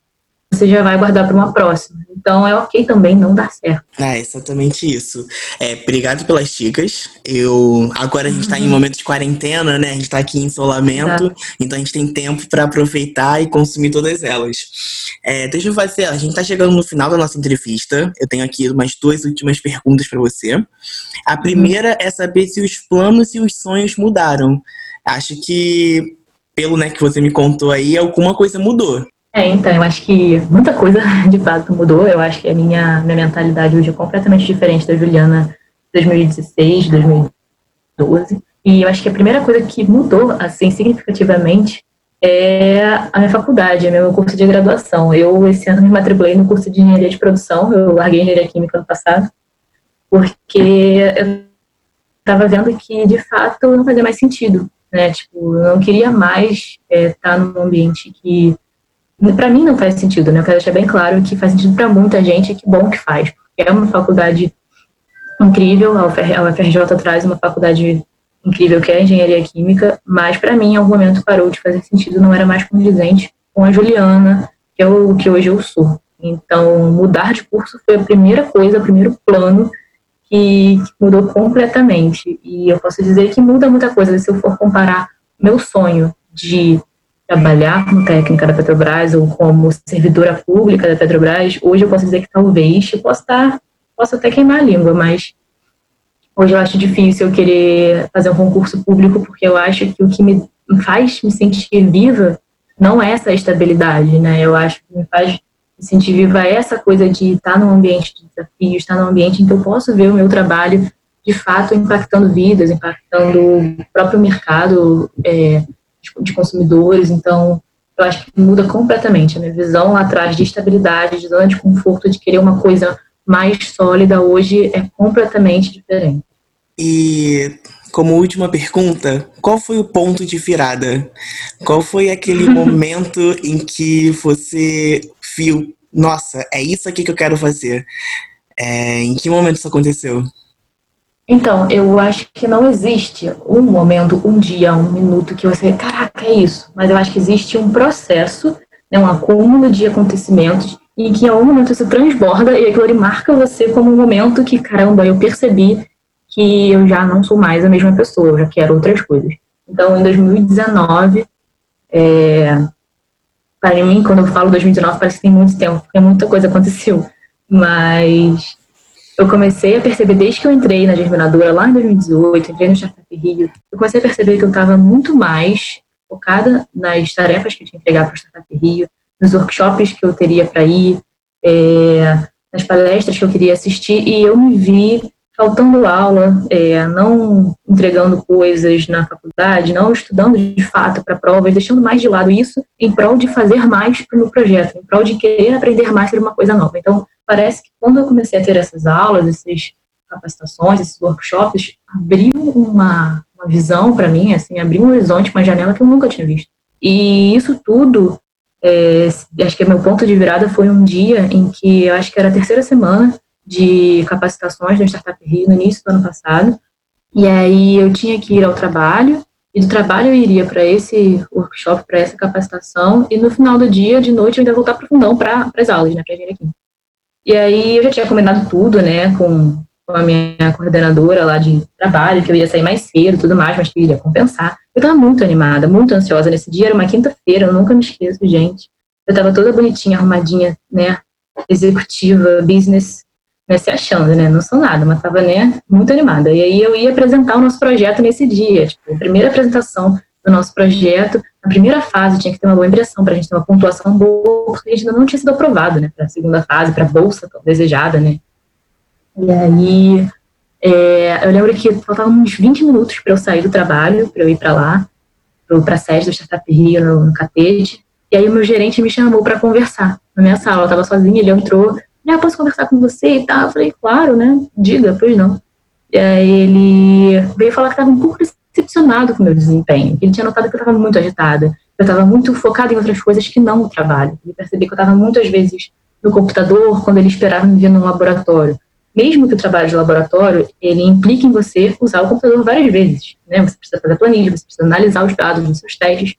você já vai guardar para uma próxima. Então é ok também não dar certo. É exatamente isso. É, obrigado pelas dicas. Eu agora a gente está uhum. em momento de quarentena, né? A gente está aqui em isolamento, Exato. então a gente tem tempo para aproveitar e consumir todas elas. É, deixa eu fazer. A gente está chegando no final da nossa entrevista. Eu tenho aqui umas duas últimas perguntas para você. A primeira uhum. é saber se os planos e os sonhos mudaram. Acho que pelo né, que você me contou aí, alguma coisa mudou. É, então, eu acho que muita coisa de fato mudou. Eu acho que a minha, minha mentalidade hoje é completamente diferente da Juliana 2016, 2012. E eu acho que a primeira coisa que mudou, assim, significativamente, é a minha faculdade, é meu curso de graduação. Eu, esse ano, me matriculei no curso de engenharia de produção. Eu larguei engenharia química ano passado, porque eu estava vendo que, de fato, não fazia mais sentido né? Tipo, eu não queria mais estar é, tá num ambiente que, para mim, não faz sentido, né? Eu quero deixar bem claro que faz sentido para muita gente, e que bom que faz, é uma faculdade incrível, a UFRJ traz uma faculdade incrível que é a engenharia química, mas para mim, em algum momento parou de fazer sentido, não era mais condizente com a Juliana, que é o que hoje eu sou. Então, mudar de curso foi a primeira coisa, o primeiro plano que mudou completamente. E eu posso dizer que muda muita coisa. Se eu for comparar meu sonho de trabalhar como técnica da Petrobras ou como servidora pública da Petrobras, hoje eu posso dizer que talvez eu possa estar, posso até queimar a língua, mas hoje eu acho difícil eu querer fazer um concurso público porque eu acho que o que me faz me sentir viva não é essa estabilidade, né? Eu acho que me faz me sentir viva é essa coisa de estar num ambiente de desafio, estar num ambiente em que eu posso ver o meu trabalho de fato impactando vidas, impactando o próprio mercado é, de consumidores. Então, eu acho que muda completamente a minha visão lá atrás de estabilidade, de zona de conforto, de querer uma coisa mais sólida hoje é completamente diferente. E como última pergunta, qual foi o ponto de virada? Qual foi aquele momento em que você viu, nossa, é isso aqui que eu quero fazer? É, em que momento isso aconteceu? Então, eu acho que não existe um momento, um dia, um minuto que você, caraca, é isso. Mas eu acho que existe um processo, né, um acúmulo de acontecimentos em que em algum momento isso transborda e aquilo ali marca você como um momento que, caramba, eu percebi que eu já não sou mais a mesma pessoa, eu já quero outras coisas. Então, em 2019, é, para mim, quando eu falo 2019, parece que tem muito tempo, porque muita coisa aconteceu. Mas eu comecei a perceber, desde que eu entrei na Germinadora, lá em 2018, entrei no Startup Rio, eu comecei a perceber que eu estava muito mais focada nas tarefas que eu tinha que entregar para o Startup Rio, nos workshops que eu teria para ir, é, nas palestras que eu queria assistir, e eu me vi faltando aula, é, não entregando coisas na faculdade, não estudando de fato para provas, deixando mais de lado isso em prol de fazer mais para o projeto, em prol de querer aprender mais sobre uma coisa nova. Então, parece que quando eu comecei a ter essas aulas, essas capacitações, esses workshops, abriu uma, uma visão para mim, assim, abriu um horizonte, uma janela que eu nunca tinha visto. E isso tudo, é, acho que meu ponto de virada foi um dia em que, eu acho que era a terceira semana, de capacitações no Startup Rio no início do ano passado. E aí eu tinha que ir ao trabalho, e do trabalho eu iria para esse workshop, para essa capacitação, e no final do dia, de noite, eu ainda voltar para o fundão para as aulas, né, para vir aqui. E aí eu já tinha combinado tudo, né, com, com a minha coordenadora lá de trabalho, que eu ia sair mais cedo tudo mais, mas que iria compensar. Eu estava muito animada, muito ansiosa. Nesse dia era uma quinta-feira, eu nunca me esqueço, gente. Eu estava toda bonitinha, arrumadinha, né, executiva, business, né, se achando, né? Não sou nada, mas estava né, muito animada. E aí eu ia apresentar o nosso projeto nesse dia, tipo, a primeira apresentação do nosso projeto. Na primeira fase tinha que ter uma boa impressão para a gente ter uma pontuação boa, porque a gente ainda não tinha sido aprovado, né? Para a segunda fase, para a bolsa desejada, né? E aí é, eu lembro que faltavam uns 20 minutos para eu sair do trabalho, para eu ir para lá, para a sede do Startup Rio, no, no Catete. E aí o meu gerente me chamou para conversar na minha sala. Eu estava sozinha, ele entrou ah, posso conversar com você e tal? Eu falei, claro, né? Diga, pois não. E aí ele veio falar que estava um pouco decepcionado com o meu desempenho. Ele tinha notado que eu estava muito agitada. Eu estava muito focada em outras coisas que não o trabalho. Ele percebeu que eu estava muitas vezes no computador quando ele esperava me ver no laboratório. Mesmo que o trabalho de laboratório, ele implique em você usar o computador várias vezes. Né? Você precisa fazer planilha, você precisa analisar os dados dos seus testes.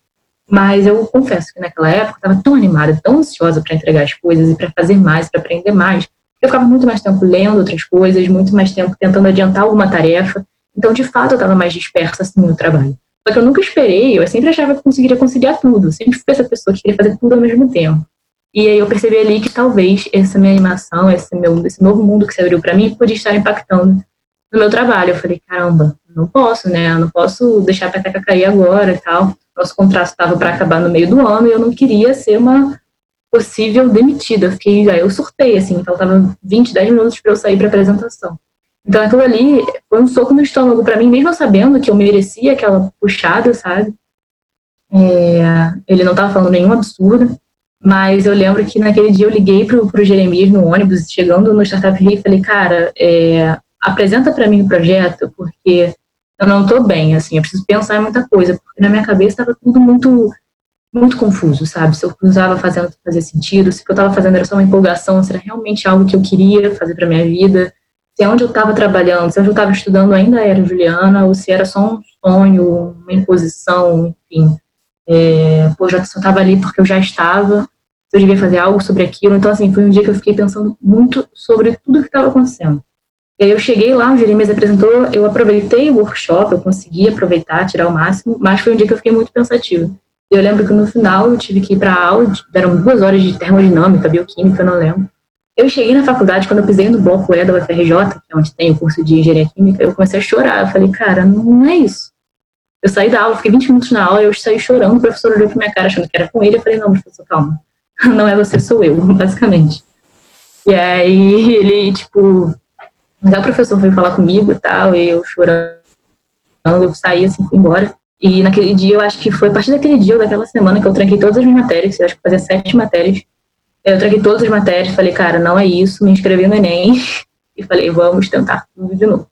Mas eu confesso que naquela época eu estava tão animada, tão ansiosa para entregar as coisas e para fazer mais, para aprender mais. Eu ficava muito mais tempo lendo outras coisas, muito mais tempo tentando adiantar alguma tarefa. Então, de fato, eu estava mais dispersa assim no trabalho. Só que eu nunca esperei, eu sempre achava que conseguiria conciliar tudo. Eu sempre fui essa pessoa que queria fazer tudo ao mesmo tempo. E aí eu percebi ali que talvez essa minha animação, esse, meu, esse novo mundo que se abriu para mim, podia estar impactando no meu trabalho. Eu falei, caramba, não posso, né? Eu não posso deixar a peteca cair agora e tal nosso contrato estava para acabar no meio do ano e eu não queria ser uma possível demitida. Eu fiquei, aí eu surtei, assim, faltava 20, 10 minutos para eu sair para apresentação. Então aquilo ali foi um soco no estômago para mim, mesmo sabendo que eu merecia aquela puxada, sabe? É, ele não estava falando nenhum absurdo, mas eu lembro que naquele dia eu liguei pro, pro Jeremias no ônibus, chegando no Startup Rio, e falei, cara, é, apresenta para mim o projeto, porque eu não tô bem, assim, eu preciso pensar em muita coisa, porque na minha cabeça estava tudo muito muito confuso, sabe? Se eu estava fazendo fazer sentido, se o que eu estava fazendo era só uma empolgação, se era realmente algo que eu queria fazer para minha vida, se onde eu estava trabalhando, se onde eu estava estudando ainda era Juliana, ou se era só um sonho, uma imposição, enfim. É, pô, já só estava ali porque eu já estava, se eu devia fazer algo sobre aquilo. Então, assim, foi um dia que eu fiquei pensando muito sobre tudo que estava acontecendo. E aí eu cheguei lá, o Jeremias apresentou, eu aproveitei o workshop, eu consegui aproveitar, tirar o máximo, mas foi um dia que eu fiquei muito pensativa. Eu lembro que no final eu tive que ir para aula, eram duas horas de termodinâmica, bioquímica, eu não lembro. Eu cheguei na faculdade, quando eu pisei no bloco E da UFRJ, que é onde tem o curso de engenharia química, eu comecei a chorar. Eu falei, cara, não é isso. Eu saí da aula, fiquei 20 minutos na aula, eu saí chorando, o professor olhou pra minha cara achando que era com ele. Eu falei, não, professor, calma. Não é você, sou eu, basicamente. E aí ele, tipo, o professor veio falar comigo e tal, e eu chorando, eu saí assim, fui embora. E naquele dia, eu acho que foi a partir daquele dia ou daquela semana que eu tranquei todas as minhas matérias, eu acho que fazia sete matérias. Eu tranquei todas as matérias, falei, cara, não é isso, me inscrevi no Enem e falei, vamos tentar tudo de novo.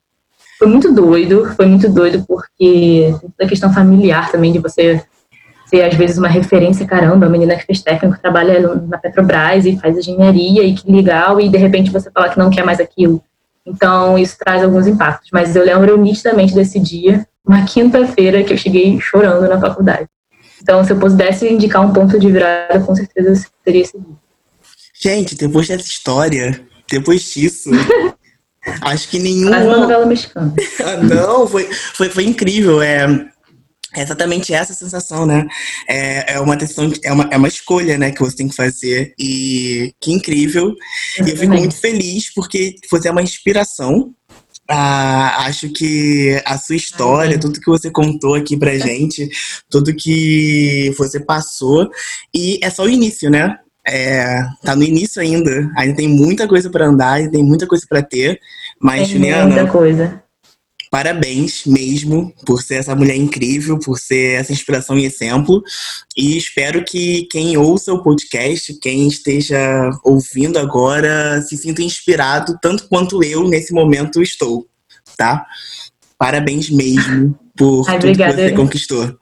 Foi muito doido, foi muito doido porque toda a questão familiar também de você ser às vezes uma referência, caramba, a menina que fez técnico trabalha na Petrobras e faz engenharia e que legal, e de repente você fala que não quer mais aquilo. Então isso traz alguns impactos. Mas eu lembro nitidamente desse dia uma quinta-feira que eu cheguei chorando na faculdade. Então, se eu pudesse indicar um ponto de virada, com certeza seria esse dia. Gente, depois dessa história, depois disso, acho que nenhum. Quase uma novela mexicana. Ah, não, foi, foi, foi incrível. É, é exatamente essa sensação, né? É, é uma decisão, é uma, é uma escolha, né, que você tem que fazer. E que incrível. E eu fico muito feliz porque você é uma inspiração ah, acho que a sua história, tudo que você contou aqui pra gente, tudo que você passou, e é só o início, né? É, tá no início ainda. Ainda tem muita coisa para andar, ainda tem muita coisa para ter. Mas, tem Juliana. Muita coisa. Parabéns mesmo por ser essa mulher incrível, por ser essa inspiração e exemplo. E espero que quem ouça o podcast, quem esteja ouvindo agora, se sinta inspirado tanto quanto eu nesse momento estou, tá? Parabéns mesmo por Ai, tudo obrigada. que você conquistou.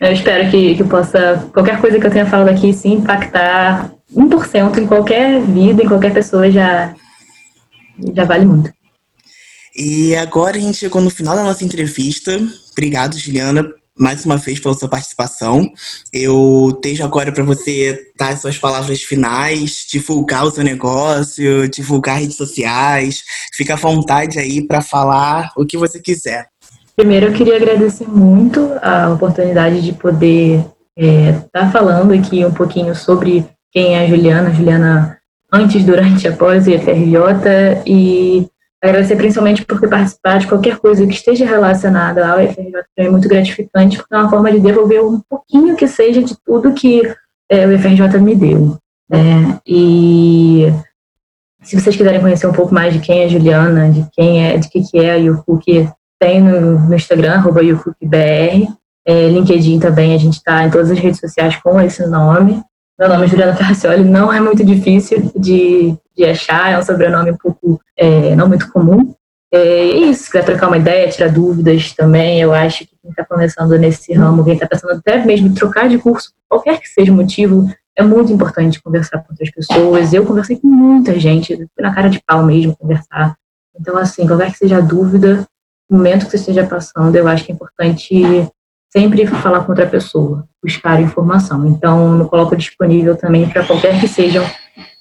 Eu espero que, que possa, qualquer coisa que eu tenha falado aqui, sim, impactar 1% em qualquer vida, em qualquer pessoa, já, já vale muito. E agora a gente chegou no final da nossa entrevista. Obrigado, Juliana, mais uma vez pela sua participação. Eu deixo agora para você dar as suas palavras finais, divulgar o seu negócio, divulgar redes sociais. Fica à vontade aí para falar o que você quiser. Primeiro, eu queria agradecer muito a oportunidade de poder estar é, tá falando aqui um pouquinho sobre quem é a Juliana, Juliana antes, durante, após o IFRJ e Agradecer principalmente por participar de qualquer coisa que esteja relacionada ao FRJ, é muito gratificante, porque é uma forma de devolver um pouquinho que seja de tudo que é, o FRJ me deu. Né? E se vocês quiserem conhecer um pouco mais de quem é Juliana, de quem é, de que, que é a YouCook, tem no, no Instagram, arroba YouCookBR, é, LinkedIn também, a gente está em todas as redes sociais com esse nome. Meu nome é Juliana Carcioli, não é muito difícil de, de achar, é um sobrenome um pouco é, não muito comum. É isso, se trocar uma ideia, tirar dúvidas também, eu acho que quem está começando nesse ramo, quem está pensando até mesmo trocar de curso, qualquer que seja o motivo, é muito importante conversar com outras pessoas. Eu conversei com muita gente, fui na cara de pau mesmo conversar. Então, assim, qualquer que seja a dúvida, o momento que você esteja passando, eu acho que é importante sempre falar com outra pessoa, buscar informação. Então, me coloco disponível também para qualquer que sejam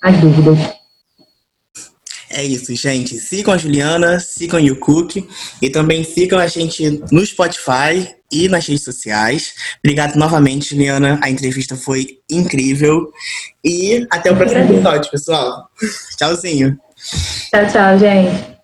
as dúvidas. É isso, gente. Sigam a Juliana, sigam o Cook e também sigam a gente no Spotify e nas redes sociais. Obrigado novamente, Juliana. A entrevista foi incrível. E até o próximo episódio, pessoal. Tchauzinho. Tchau, tchau, gente.